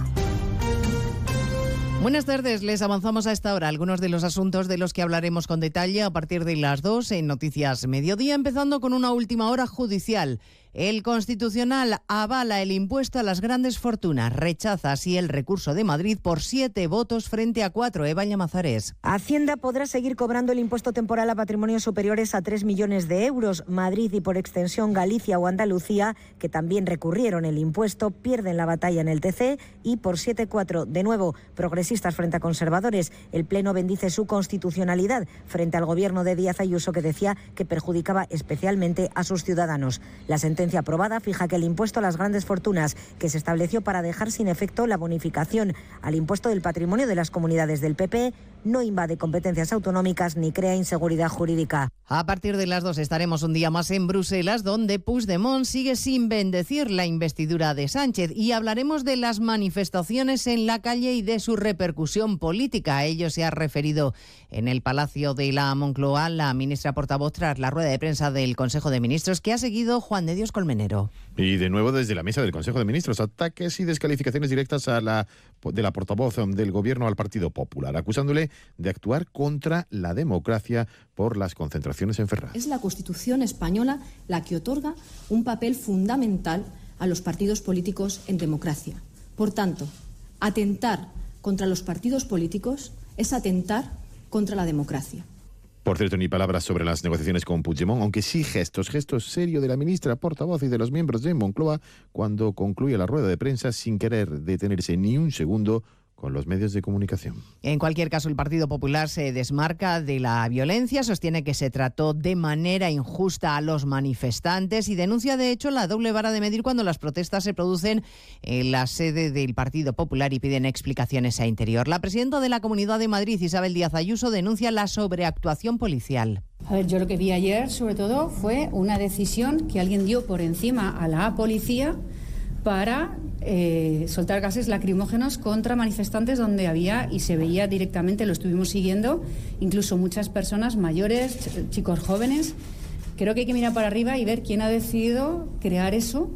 Buenas tardes, les avanzamos a esta hora algunos de los asuntos de los que hablaremos con detalle a partir de las 2 en Noticias Mediodía, empezando con una última hora judicial. El Constitucional avala el impuesto a las grandes fortunas, rechaza así el recurso de Madrid por siete votos frente a cuatro. Eva Llamazares. Hacienda podrá seguir cobrando el impuesto temporal a patrimonios superiores a 3 millones de euros. Madrid y por extensión Galicia o Andalucía, que también recurrieron el impuesto, pierden la batalla en el TC y por 7-4, de nuevo, progresistas frente a conservadores. El Pleno bendice su constitucionalidad frente al gobierno de Díaz Ayuso que decía que perjudicaba especialmente a sus ciudadanos. La sentencia aprobada fija que el impuesto a las grandes fortunas, que se estableció para dejar sin efecto la bonificación al impuesto del patrimonio de las comunidades del PP, no invade competencias autonómicas ni crea inseguridad jurídica. A partir de las 2 estaremos un día más en Bruselas, donde Puigdemont sigue sin bendecir la investidura de Sánchez y hablaremos de las manifestaciones en la calle y de su repercusión política. A ello se ha referido en el Palacio de la Moncloa la ministra portavoz tras la rueda de prensa del Consejo de Ministros que ha seguido Juan de Dios Colmenero. Y de nuevo desde la mesa del Consejo de Ministros, ataques y descalificaciones directas a la, de la portavoz del Gobierno al Partido Popular, acusándole de actuar contra la democracia por las concentraciones en Ferraz. Es la Constitución española la que otorga un papel fundamental a los partidos políticos en democracia. Por tanto, atentar contra los partidos políticos es atentar contra la democracia. Por cierto, ni palabras sobre las negociaciones con Puigdemont, aunque sí gestos, gestos serios de la ministra portavoz y de los miembros de Moncloa cuando concluye la rueda de prensa sin querer detenerse ni un segundo con los medios de comunicación. En cualquier caso, el Partido Popular se desmarca de la violencia, sostiene que se trató de manera injusta a los manifestantes y denuncia, de hecho, la doble vara de medir cuando las protestas se producen en la sede del Partido Popular y piden explicaciones a Interior. La presidenta de la Comunidad de Madrid, Isabel Díaz Ayuso, denuncia la sobreactuación policial. A ver, yo lo que vi ayer, sobre todo, fue una decisión que alguien dio por encima a la policía para eh, soltar gases lacrimógenos contra manifestantes donde había y se veía directamente, lo estuvimos siguiendo, incluso muchas personas mayores, ch- chicos jóvenes. Creo que hay que mirar para arriba y ver quién ha decidido crear eso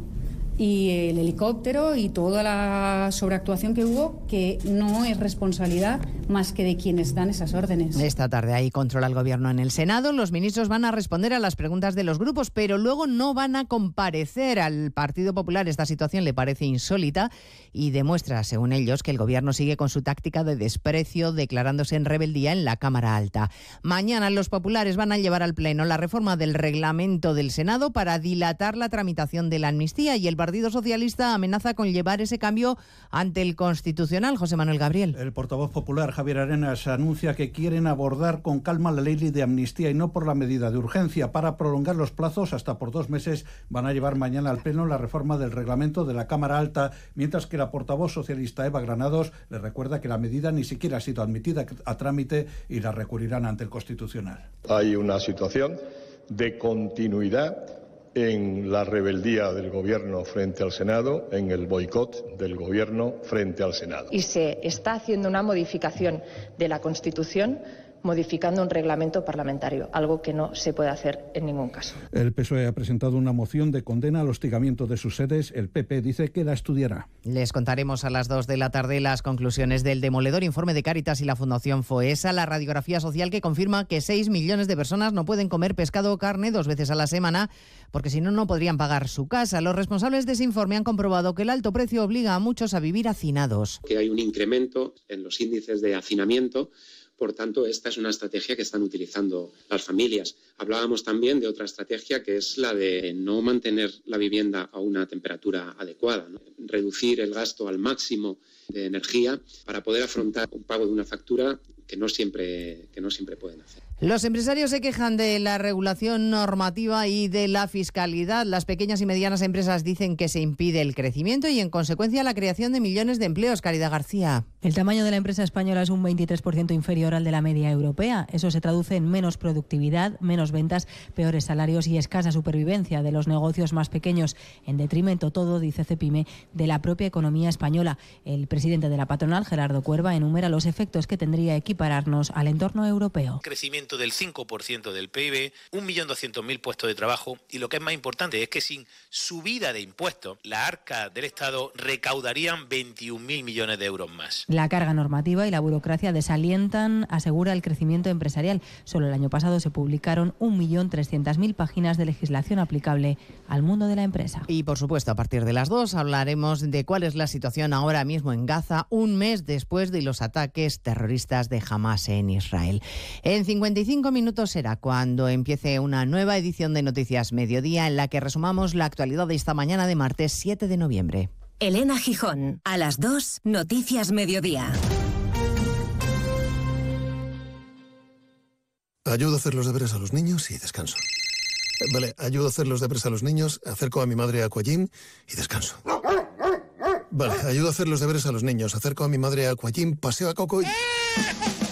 y el helicóptero y toda la sobreactuación que hubo, que no es responsabilidad más que de quienes dan esas órdenes. Esta tarde hay control al gobierno en el Senado. Los ministros van a responder a las preguntas de los grupos, pero luego no van a comparecer al Partido Popular. Esta situación le parece insólita y demuestra, según ellos, que el gobierno sigue con su táctica de desprecio, declarándose en rebeldía en la Cámara Alta. Mañana los populares van a llevar al Pleno la reforma del reglamento del Senado para dilatar la tramitación de la amnistía y el Partido Socialista amenaza con llevar ese cambio ante el Constitucional. José Manuel Gabriel. El portavoz popular Javier Arenas anuncia que quieren abordar con calma la ley de amnistía y no por la medida de urgencia. Para prolongar los plazos hasta por dos meses van a llevar mañana al Pleno la reforma del reglamento de la Cámara Alta, mientras que la portavoz socialista Eva Granados le recuerda que la medida ni siquiera ha sido admitida a trámite y la recurrirán ante el Constitucional. Hay una situación de continuidad en la rebeldía del Gobierno frente al Senado, en el boicot del Gobierno frente al Senado. y se está haciendo una modificación de la Constitución modificando un reglamento parlamentario, algo que no se puede hacer en ningún caso. El PSOE ha presentado una moción de condena al hostigamiento de sus sedes. El PP dice que la estudiará. Les contaremos a las 2 de la tarde las conclusiones del demoledor informe de Cáritas y la Fundación FOESA, la radiografía social que confirma que 6 millones de personas no pueden comer pescado o carne dos veces a la semana porque si no, no podrían pagar su casa. Los responsables de ese informe han comprobado que el alto precio obliga a muchos a vivir hacinados. que hay un incremento en los índices de hacinamiento. Por tanto, esta es una estrategia que están utilizando las familias. Hablábamos también de otra estrategia que es la de no mantener la vivienda a una temperatura adecuada, reducir el gasto al máximo de energía para poder afrontar un pago de una factura que no siempre, que no siempre pueden hacer. Los empresarios se quejan de la regulación normativa y de la fiscalidad. Las pequeñas y medianas empresas dicen que se impide el crecimiento y, en consecuencia, la creación de millones de empleos. Caridad García. El tamaño de la empresa española es un 23% inferior al de la media europea. Eso se traduce en menos productividad, menos ventas, peores salarios y escasa supervivencia de los negocios más pequeños, en detrimento todo, dice Cepime, de la propia economía española. El presidente de la patronal, Gerardo Cuerva, enumera los efectos que tendría equipararnos al entorno europeo. Crecimiento del 5% del PIB, 1.200.000 puestos de trabajo y lo que es más importante es que sin subida de impuestos, la arca del Estado recaudarían 21.000 millones de euros más. La carga normativa y la burocracia desalientan, asegura el crecimiento empresarial. Solo el año pasado se publicaron 1.300.000 páginas de legislación aplicable al mundo de la empresa. Y por supuesto, a partir de las dos hablaremos de cuál es la situación ahora mismo en Gaza, un mes después de los ataques terroristas de Hamas en Israel. En 50 25 minutos será cuando empiece una nueva edición de Noticias Mediodía en la que resumamos la actualidad de esta mañana de martes 7 de noviembre. Elena Gijón, a las 2, Noticias Mediodía. Ayudo a hacer los deberes a los niños y descanso. Vale, ayudo a hacer los deberes a los niños, acerco a mi madre a Aquagym y descanso. Vale, ayudo a hacer los deberes a los niños, acerco a mi madre a Aquagym, paseo a Coco y...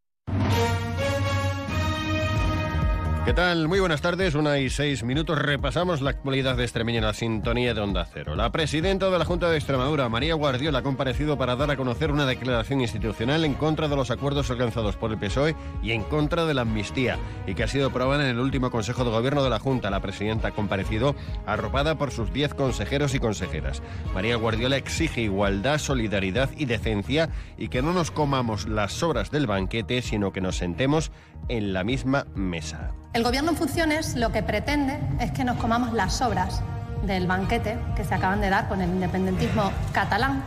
¿Qué tal? Muy buenas tardes, una y seis minutos. Repasamos la actualidad de Extremeña en la sintonía de Onda Cero. La presidenta de la Junta de Extremadura, María Guardiola, ha comparecido para dar a conocer una declaración institucional en contra de los acuerdos alcanzados por el PSOE y en contra de la amnistía, y que ha sido aprobada en el último Consejo de Gobierno de la Junta. La presidenta ha comparecido arropada por sus diez consejeros y consejeras. María Guardiola exige igualdad, solidaridad y decencia y que no nos comamos las sobras del banquete, sino que nos sentemos en la misma mesa. El Gobierno en funciones lo que pretende es que nos comamos las sobras del banquete que se acaban de dar con el independentismo catalán.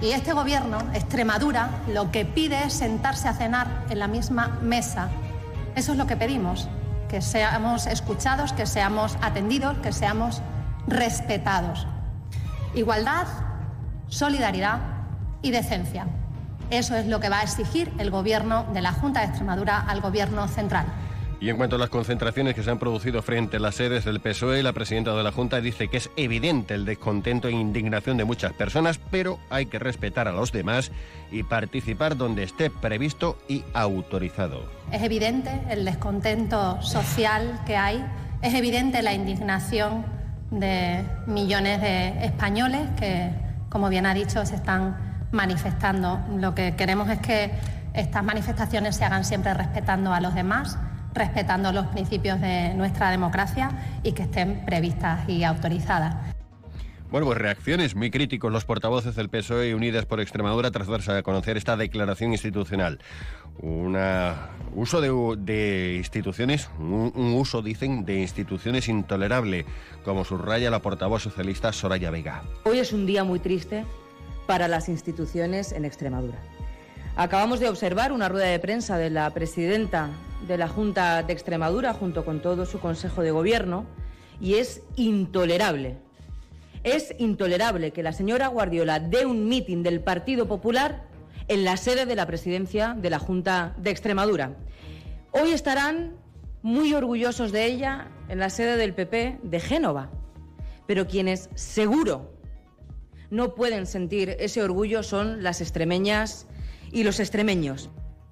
Y este Gobierno, Extremadura, lo que pide es sentarse a cenar en la misma mesa. Eso es lo que pedimos, que seamos escuchados, que seamos atendidos, que seamos respetados. Igualdad, solidaridad y decencia. Eso es lo que va a exigir el Gobierno de la Junta de Extremadura al Gobierno central. Y en cuanto a las concentraciones que se han producido frente a las sedes del PSOE, la presidenta de la Junta dice que es evidente el descontento e indignación de muchas personas, pero hay que respetar a los demás y participar donde esté previsto y autorizado. Es evidente el descontento social que hay, es evidente la indignación de millones de españoles que, como bien ha dicho, se están manifestando. Lo que queremos es que estas manifestaciones se hagan siempre respetando a los demás respetando los principios de nuestra democracia y que estén previstas y autorizadas. Bueno, pues reacciones muy críticos los portavoces del PSOE y Unidas por Extremadura tras darse a conocer esta declaración institucional. Un uso de, instituciones, un, un, uso, dicen, de instituciones intolerable, como subraya la portavoz socialista Soraya Vega. Hoy es un día muy triste para las instituciones en Extremadura. Acabamos de observar una rueda de prensa de la presidenta de la Junta de Extremadura junto con todo su Consejo de Gobierno y es intolerable. Es intolerable que la señora Guardiola dé un mitin del Partido Popular en la sede de la presidencia de la Junta de Extremadura. Hoy estarán muy orgullosos de ella en la sede del PP de Génova, pero quienes seguro no pueden sentir ese orgullo son las extremeñas y los extremeños.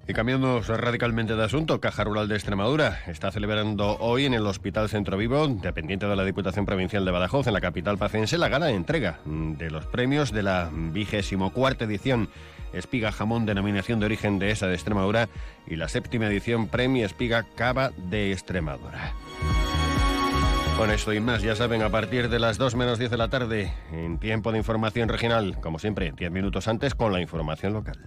Y cambiando radicalmente de asunto, Caja Rural de Extremadura está celebrando hoy en el Hospital Centro Vivo, dependiente de la Diputación Provincial de Badajoz, en la capital pacense, la gala de entrega de los premios de la vigésimo cuarta edición Espiga Jamón Denominación de Origen de esa de Extremadura y la séptima edición Premio Espiga Cava de Extremadura. Con esto y más, ya saben, a partir de las 2 menos 10 de la tarde, en tiempo de información regional, como siempre, 10 minutos antes con la información local.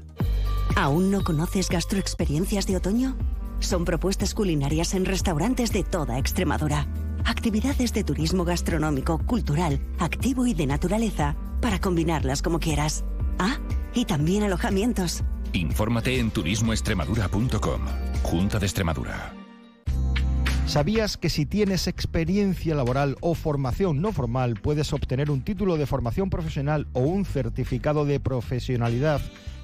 ¿Aún no conoces gastroexperiencias de otoño? Son propuestas culinarias en restaurantes de toda Extremadura. Actividades de turismo gastronómico, cultural, activo y de naturaleza para combinarlas como quieras. Ah, y también alojamientos. Infórmate en turismoextremadura.com. Junta de Extremadura. ¿Sabías que si tienes experiencia laboral o formación no formal puedes obtener un título de formación profesional o un certificado de profesionalidad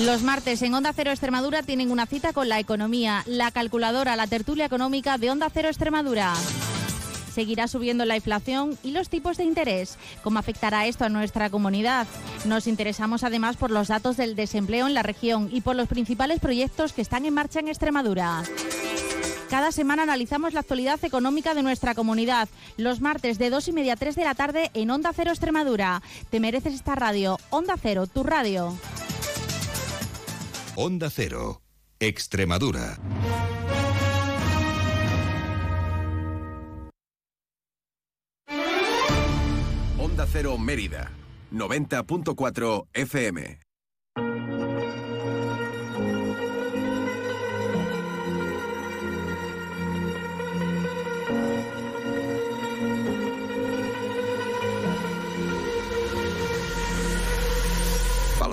Los martes en Onda Cero Extremadura tienen una cita con la economía, la calculadora, la tertulia económica de Onda Cero Extremadura. Seguirá subiendo la inflación y los tipos de interés. ¿Cómo afectará esto a nuestra comunidad? Nos interesamos además por los datos del desempleo en la región y por los principales proyectos que están en marcha en Extremadura. Cada semana analizamos la actualidad económica de nuestra comunidad. Los martes de 2 y media a 3 de la tarde en Onda Cero Extremadura. Te mereces esta radio. Onda Cero, tu radio. Onda Cero, Extremadura. Onda Cero Mérida, 90.4 FM.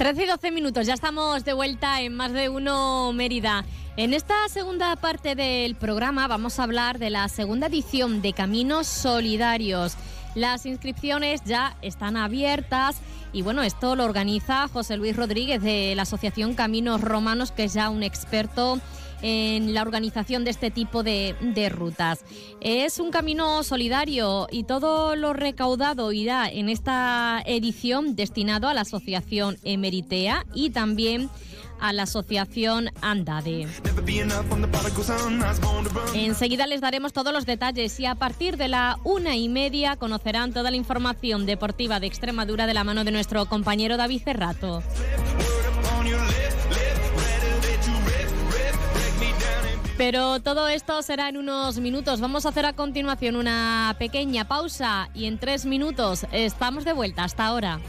13 y 12 minutos, ya estamos de vuelta en más de uno Mérida. En esta segunda parte del programa vamos a hablar de la segunda edición de Caminos Solidarios. Las inscripciones ya están abiertas y bueno, esto lo organiza José Luis Rodríguez de la Asociación Caminos Romanos, que es ya un experto en la organización de este tipo de, de, rutas. Es un camino solidario y todo lo recaudado irá en esta edición destinado a la Asociación Emeritea y también a la Asociación Andade. Enseguida les daremos todos los detalles y a partir de la una y media conocerán toda la información deportiva de Extremadura de la mano de nuestro compañero David Cerrato. Pero todo esto será en unos minutos. Vamos a hacer a continuación una pequeña pausa y en tres minutos estamos de vuelta. Hasta ahora.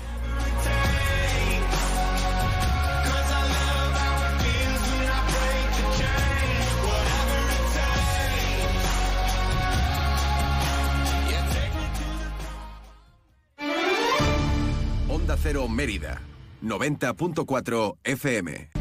Onda Cero Mérida, 90.4 FM.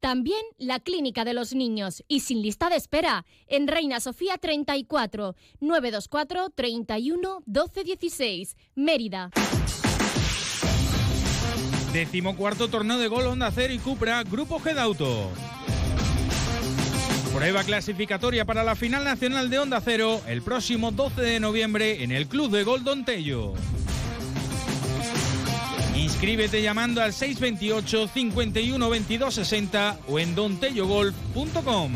También la Clínica de los Niños y sin lista de espera en Reina Sofía 34 924 31 12 16 Mérida. Decimocuarto torneo de gol Honda Cero y Cupra Grupo G de Auto. Prueba clasificatoria para la final nacional de Honda Cero el próximo 12 de noviembre en el Club de Gol Don Tello. Inscríbete llamando al 628 51 22 60 o en dontellogolf.com.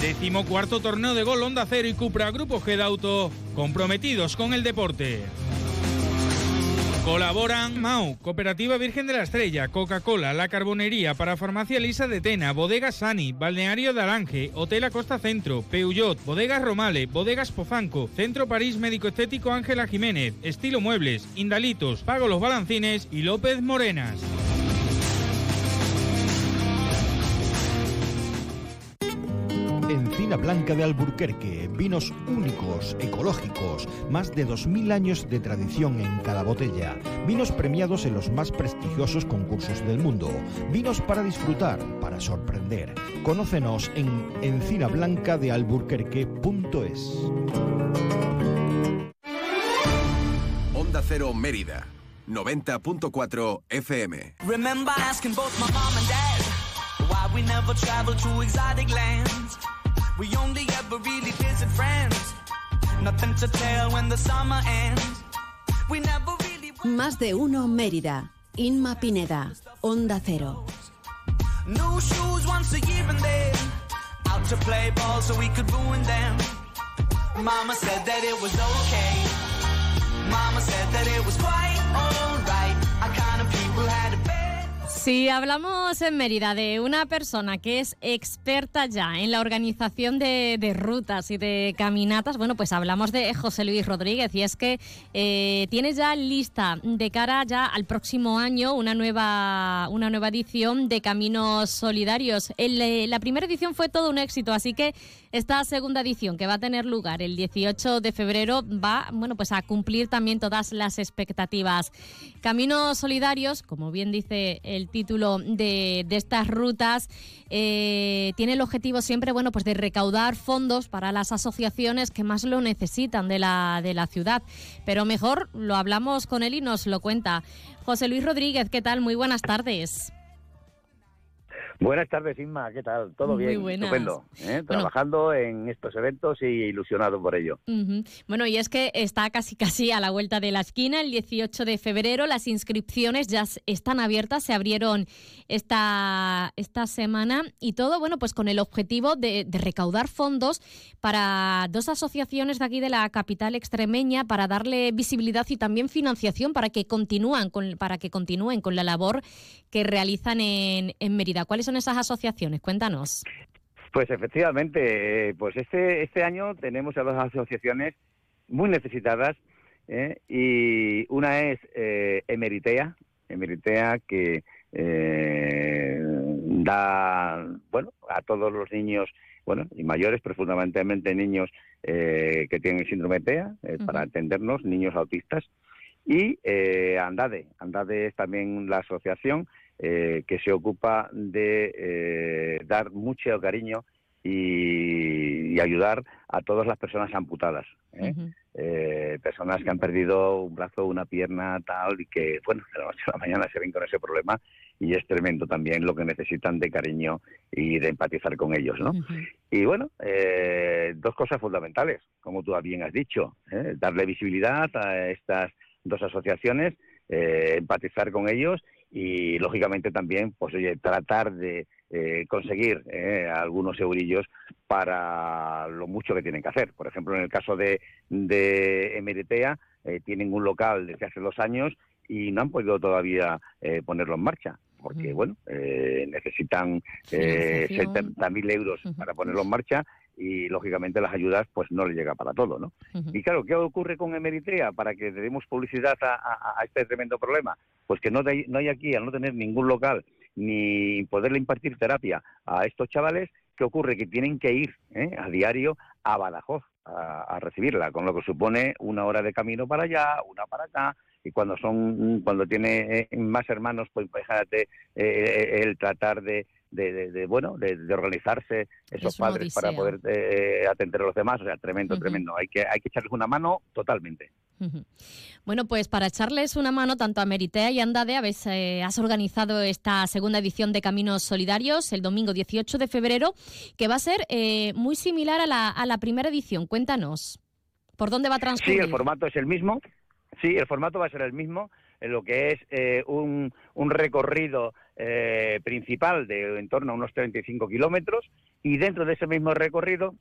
Décimo cuarto torneo de gol Honda Cero y Cupra Grupo G de Auto, comprometidos con el deporte. Colaboran MAU, Cooperativa Virgen de la Estrella, Coca-Cola, La Carbonería, para Farmacia Lisa de Tena, Bodegas Sani, Balneario de Alange, Hotel Acosta Centro, Peuyot, Bodegas Romale, Bodegas Pofanco, Centro París Médico Estético Ángela Jiménez, Estilo Muebles, Indalitos, Pago Los Balancines y López Morenas. Encina Blanca de Alburquerque, vinos únicos, ecológicos, más de 2.000 años de tradición en cada botella, vinos premiados en los más prestigiosos concursos del mundo, vinos para disfrutar, para sorprender. Conócenos en encinablancadealburquerque.es. Onda Cero Mérida, 90.4 FM. Remember asking both my mom and dad why we never travel to exotic lands. We only ever really visit friends. Nothing to tell when the summer ends. We never really Más de uno Mérida. Inma Pineda. Onda Cero. new shoes once a year and then out to play ball so we could ruin them. Mama said that it was okay. Mama said that it was quite alright. Si hablamos en Mérida de una persona que es experta ya en la organización de, rutas y de caminatas, bueno, pues hablamos de José Luis Rodríguez y es que eh, tiene ya lista de cara ya al próximo año una nueva, una nueva edición de Caminos Solidarios. Eh, la primera edición fue todo un éxito, así que esta segunda edición que va a tener lugar el 18 de febrero va, bueno, pues a cumplir también todas las expectativas. Caminos Solidarios, como bien dice el título de, de estas rutas, eh, tiene el objetivo siempre, bueno, pues de recaudar fondos para las asociaciones que más lo necesitan de la, de la ciudad. Pero mejor lo hablamos con él y nos lo cuenta. José Luis Rodríguez, ¿qué tal? Muy buenas tardes. Buenas tardes, Inma, ¿qué tal? ¿Todo Muy bien? buenas. Estupendo. ¿eh? Trabajando en estos eventos y ilusionado por ello. Bueno, y es que está casi casi a la vuelta de la esquina, el 18 de febrero. Las inscripciones ya están abiertas, se abrieron esta, esta semana y todo, bueno, pues con el objetivo de, de recaudar fondos para dos asociaciones de aquí de la capital extremeña para darle visibilidad y también financiación para que continúan con, para que continúen con la labor que realizan en, en Mérida. ¿Cuáles son esas asociaciones? Cuéntanos. Pues efectivamente, eh, pues este, este año tenemos a dos asociaciones muy necesitadas ¿eh? y una es eh, Emeritea, Emeritea que eh, da, bueno, a todos los niños, bueno, y mayores, pero fundamentalmente niños eh, que tienen síndrome TEA, eh, para entendernos, niños autistas, y Andade. Andade es también la asociación eh, que se ocupa de eh, dar mucho cariño y, y ayudar a todas las personas amputadas. ¿eh? Eh, personas que han perdido un brazo, una pierna, tal, y que, bueno, de la noche a la mañana se ven con ese problema y es tremendo también lo que necesitan de cariño y de empatizar con ellos, ¿no? Y bueno, eh, dos cosas fundamentales, como tú bien has dicho, ¿eh? darle visibilidad a estas dos asociaciones, eh, empatizar con ellos y lógicamente también, pues oye, tratar de eh, conseguir eh, algunos eurillos para lo mucho que tienen que hacer. Por ejemplo, en el caso de, de Emeritea, eh, tienen un local desde hace dos años y no han podido todavía eh, ponerlo en marcha porque bueno eh, necesitan eh, Financiación. 70.000 euros para ponerlo en marcha y lógicamente las ayudas pues no le llega para todo, ¿no? Y claro, ¿qué ocurre con Emeritrea para que le demos publicidad a, a- a este tremendo problema? Pues que no, hay- no hay aquí, al no tener ningún local ni poderle impartir terapia a estos chavales, ¿qué ocurre? Que tienen que ir ¿eh? a diario a Badajoz a, a recibirla, con lo que supone una hora de camino para allá, una para acá, y cuando son cuando tiene eh, más hermanos, pues fíjate eh, el tratar de, de, de- de, bueno de, de organizarse esos Es padres para poder eh, atender a los demás, o sea, tremendo, tremendo. Hay que hay que echarles una mano totalmente. Bueno, pues para echarles una mano tanto a Meritea y a Andade, habéis, eh, has organizado esta segunda edición de Caminos Solidarios el domingo 18 de febrero, que va a ser eh, muy similar a la, a la primera edición. Cuéntanos, ¿por dónde va a Sí, transcurrir? el formato es el mismo. Sí, el formato va a ser el mismo, en lo que es eh, un, un recorrido eh, principal de en torno a unos 35 kilómetros y dentro de ese mismo recorrido,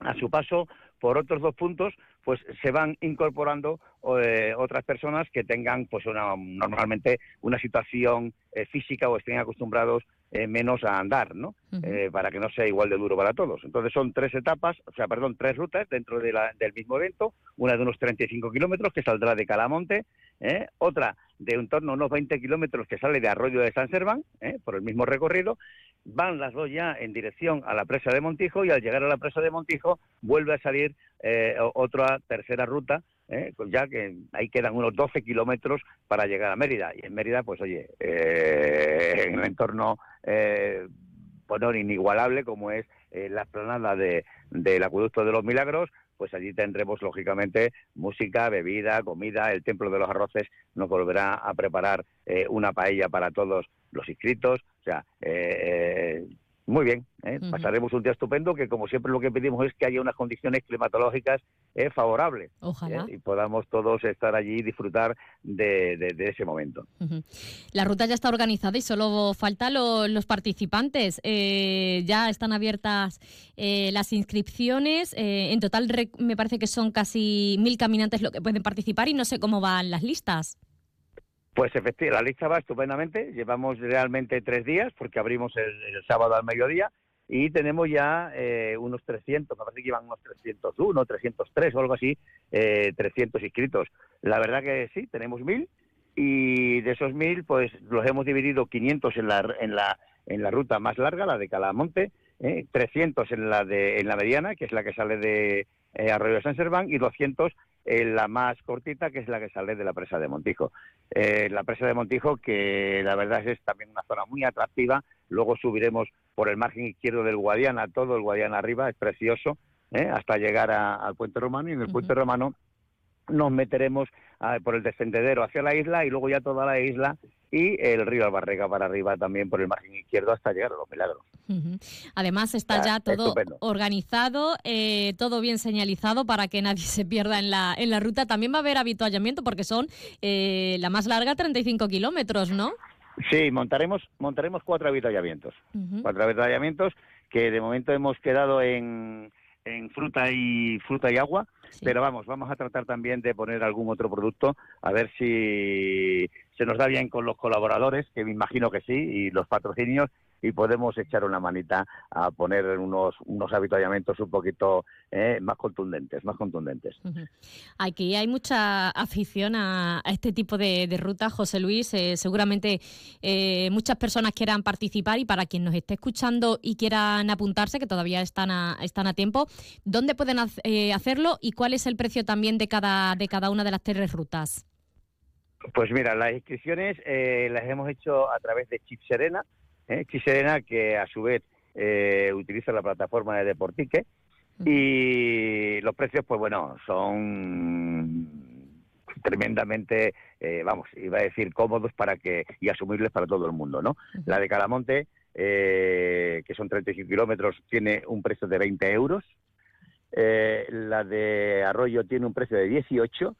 a su paso por otros dos puntos, pues se van incorporando eh, otras personas que tengan, pues una, normalmente una situación eh, física o estén acostumbrados eh, menos a andar, ¿no? Eh, para que no sea igual de duro para todos. Entonces son tres etapas, o sea, perdón, tres rutas dentro de la- del mismo evento, una de unos 35 kilómetros que saldrá de Calamonte, ¿eh? otra de en torno a unos 20 kilómetros que sale de Arroyo de San Serván, ¿eh? por el mismo recorrido, van las dos ya en dirección a la presa de Montijo y al llegar a la presa de Montijo vuelve a salir eh, otra tercera ruta, ¿eh? pues ya que ahí quedan unos 12 kilómetros para llegar a Mérida. Y en Mérida, pues oye, eh, en el entorno eh, bueno, inigualable como es eh, la explanada de, del Acueducto de los Milagros, pues allí tendremos lógicamente música, bebida, comida, el Templo de los Arroces nos volverá a preparar eh, una paella para todos los inscritos, o sea, eh, eh, muy bien, ¿eh? Pasaremos un día estupendo que como siempre lo que pedimos es que haya unas condiciones climatológicas eh, favorables Ojalá. ¿eh? y podamos todos estar allí y disfrutar de, de- de ese momento. La ruta ya está organizada y solo faltan lo- los participantes. Eh, ya están abiertas eh, las inscripciones. En total me parece que son casi mil caminantes los que pueden participar y no sé cómo van las listas. Pues efectivamente, la lista va estupendamente. Llevamos realmente tres días porque abrimos el, sábado al mediodía y tenemos ya eh, unos 300, me parece que iban unos 301, 303 o algo así, eh, 300 inscritos. La verdad que sí, tenemos mil y de esos mil, pues los hemos dividido 500 en la, en la, en la ruta más larga, la de Calamonte, eh, 300 en la, de, en la mediana, que es la que sale de eh, Arroyo de San Serván, y 200 en la más cortita, que es la que sale de la presa de Montijo. Eh, la presa de Montijo, que la verdad es también una zona muy atractiva. Luego subiremos por el margen izquierdo del Guadiana, todo el Guadiana arriba, es precioso, ¿eh? hasta llegar a- al puente romano. Y en el puente romano nos meteremos ah, por el descendedero hacia la isla y luego ya toda la isla y el río Albarrega para arriba también por el margen izquierdo hasta llegar a los Milagros. Además está Ah, ya todo estupendo. organizado, eh, todo bien señalizado para que nadie se pierda en la, en la ruta. También va a haber habituallamiento porque son eh, la más larga 35 kilómetros, ¿no? Sí, montaremos, montaremos cuatro avituallamientos. Ujú. Cuatro avituallamientos que de momento hemos quedado en, en fruta y fruta y agua, pero vamos, vamos a tratar también de poner algún otro producto a ver si se nos da bien con los colaboradores, que me imagino que sí, y los patrocinios y podemos echar una manita a poner unos unos avituallamientos un poquito eh, más contundentes, más contundentes. Aquí hay mucha afición a, a este tipo de, de rutas, José Luis. Eh, seguramente eh, muchas personas quieran participar y para quien nos esté escuchando y quieran apuntarse, que todavía están a, están a tiempo, ¿dónde pueden hacerlo y cuál es el precio también de cada, de cada una de las tres rutas? Pues mira, las inscripciones eh, las hemos hecho a través de Chip Serena, ¿eh? Chip Serena que a su vez eh, utiliza la plataforma de Deportique y los precios, pues bueno, son tremendamente, eh, vamos, iba a decir cómodos para que y asumibles para todo el mundo, ¿no? La de Calamonte, eh, que son 35 kilómetros, tiene un precio de 20 euros. Eh, la de Arroyo tiene un precio de 18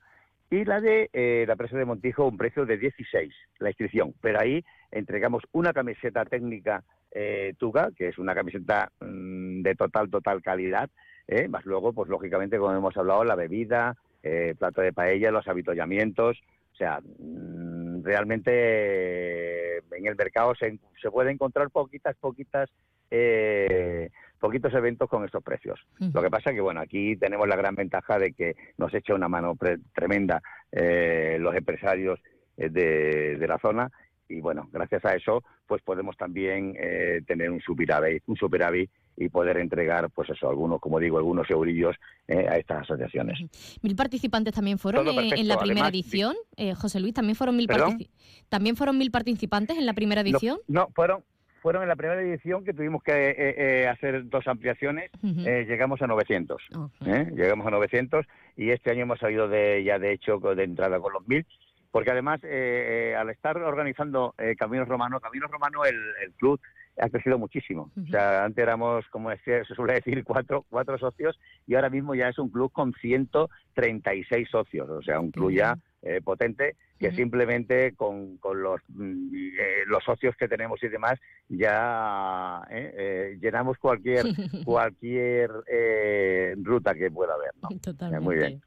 y la de eh, la presa de Montijo un precio de 16 la inscripción, pero ahí entregamos una camiseta técnica eh, Tuga, que es una camiseta mm, de total, total calidad, ¿eh? más luego, pues lógicamente, como hemos hablado, la bebida, eh, plato de paella, los avituallamientos, o sea, mm, realmente eh, en el mercado se, se puede encontrar poquitas, poquitas, eh, poquitos eventos con estos precios. Lo que pasa que, bueno, aquí tenemos la gran ventaja de que nos echa una mano pre- tremenda eh, los empresarios eh, de, de la zona y, bueno, gracias a eso, pues podemos también eh, tener un superávit, un superávit y poder entregar, pues eso, algunos, como digo, algunos eurillos eh, a estas asociaciones. Mil participantes también fueron eh, en la primera Además, edición. Eh, José Luis, también fueron mil también fueron mil participantes en la primera No, edición. No, fueron fueron en la primera edición que tuvimos que eh, eh, hacer dos ampliaciones, eh, llegamos a 900. ¿eh? Llegamos a 900 y este año hemos salido de ya de hecho de entrada con los 1000, porque además eh, eh, al estar organizando eh, Caminos Romano, Caminos Romano el, el club ha crecido muchísimo. O sea, antes éramos, como decía, se suele decir, cuatro, cuatro socios y ahora mismo ya es un club con 136 socios, o sea, un club ya eh, potente que simplemente con, con los, mm, eh, los socios que tenemos y demás ya eh, llenamos cualquier cualquier ruta que pueda haber. ¿no? Totalmente. Muy bien.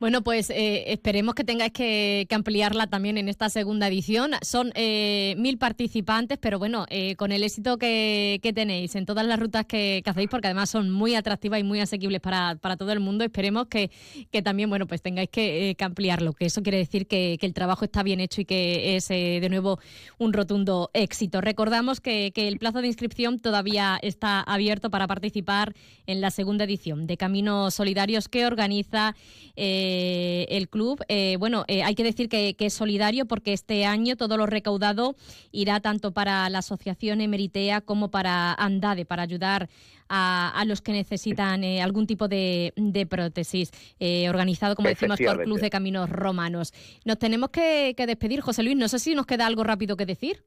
Bueno, pues esperemos que tengáis que, que ampliarla también en esta segunda edición. Son mil participantes, pero bueno, con el éxito que, que tenéis en todas las rutas que, que hacéis, porque además son muy atractivas y muy asequibles para, para todo el mundo, esperemos que, que también, bueno, pues tengáis que, que ampliarlo, que eso quiere decir que, el trabajo está bien hecho y que es eh, de nuevo un rotundo éxito. Recordamos que, el plazo de inscripción todavía está abierto para participar en la segunda edición de Caminos Solidarios que organiza eh, el club. Eh, bueno, hay que decir que, que es solidario porque este año todo lo recaudado irá tanto para la Asociación Emeritea como para Andade, para ayudar a, a los que necesitan eh, algún tipo de, de prótesis, eh, organizado, como decimos, por. Club de Caminos Romanos. Nos tenemos que, que despedir, José Luis. No sé si nos queda algo rápido que decir.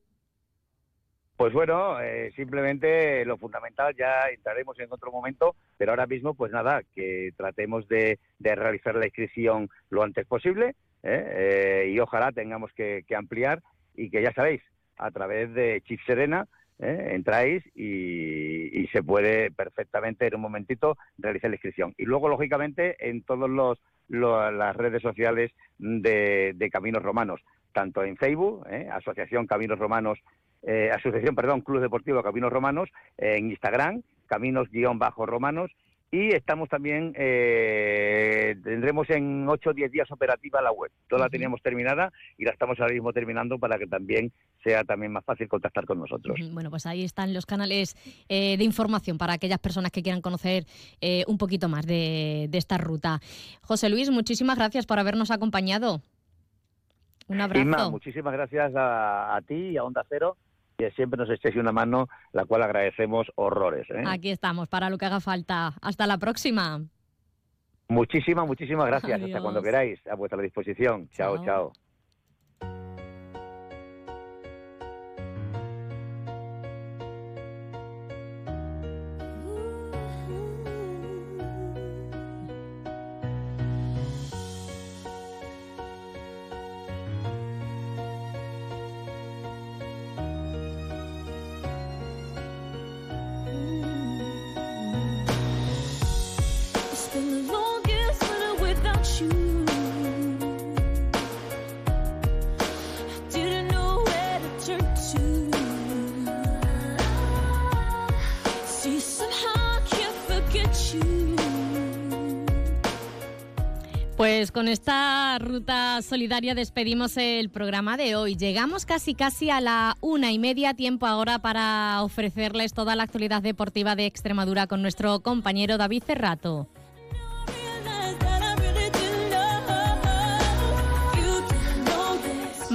Pues bueno, eh, simplemente lo fundamental ya entraremos en otro momento, pero ahora mismo, pues nada, que tratemos de, de realizar la inscripción lo antes posible ¿eh? Eh, y ojalá tengamos que, que ampliar y que ya sabéis, a través de Chip Serena ¿eh? entráis y, y se puede perfectamente en un momentito realizar la inscripción. Y luego, lógicamente, en todas los, lo- las redes sociales de, de Caminos Romanos, tanto en Facebook, ¿eh? Asociación Caminos Romanos, eh, Asociación, perdón, Club Deportivo Caminos Romanos, en Instagram, Caminos-Romanos, y estamos también, eh, tendremos en 8 o 10 días operativa la web. Toda la teníamos terminada y la estamos ahora mismo terminando para que también sea también más fácil contactar con nosotros. Bueno, pues ahí están los canales eh, de información para aquellas personas que quieran conocer eh, un poquito más de, de esta ruta. José Luis, muchísimas gracias por habernos acompañado. Un abrazo. Inma, muchísimas gracias a, a ti y a Onda Cero, que siempre nos echéis una mano, la cual agradecemos horrores. ¿eh? Aquí estamos para lo que haga falta. Hasta la próxima. Muchísimas, muchísimas gracias. Adiós. Hasta cuando queráis, a vuestra disposición. chao. Chao. chao. Pues con esta ruta solidaria despedimos el programa de hoy. Llegamos casi casi a la una y media, tiempo ahora para ofrecerles toda la actualidad deportiva de Extremadura con nuestro compañero David Cerrato.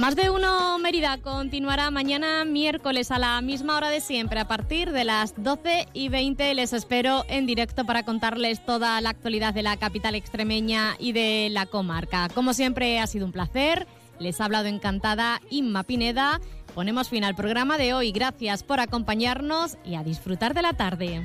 Más de uno Mérida continuará mañana miércoles a la misma hora de siempre. A partir de las 12 y 20 les espero en directo para contarles toda la actualidad de la capital extremeña y de la comarca. Como siempre ha sido un placer. Les ha hablado encantada Inma Pineda. Ponemos fin al programa de hoy. Gracias por acompañarnos y a disfrutar de la tarde.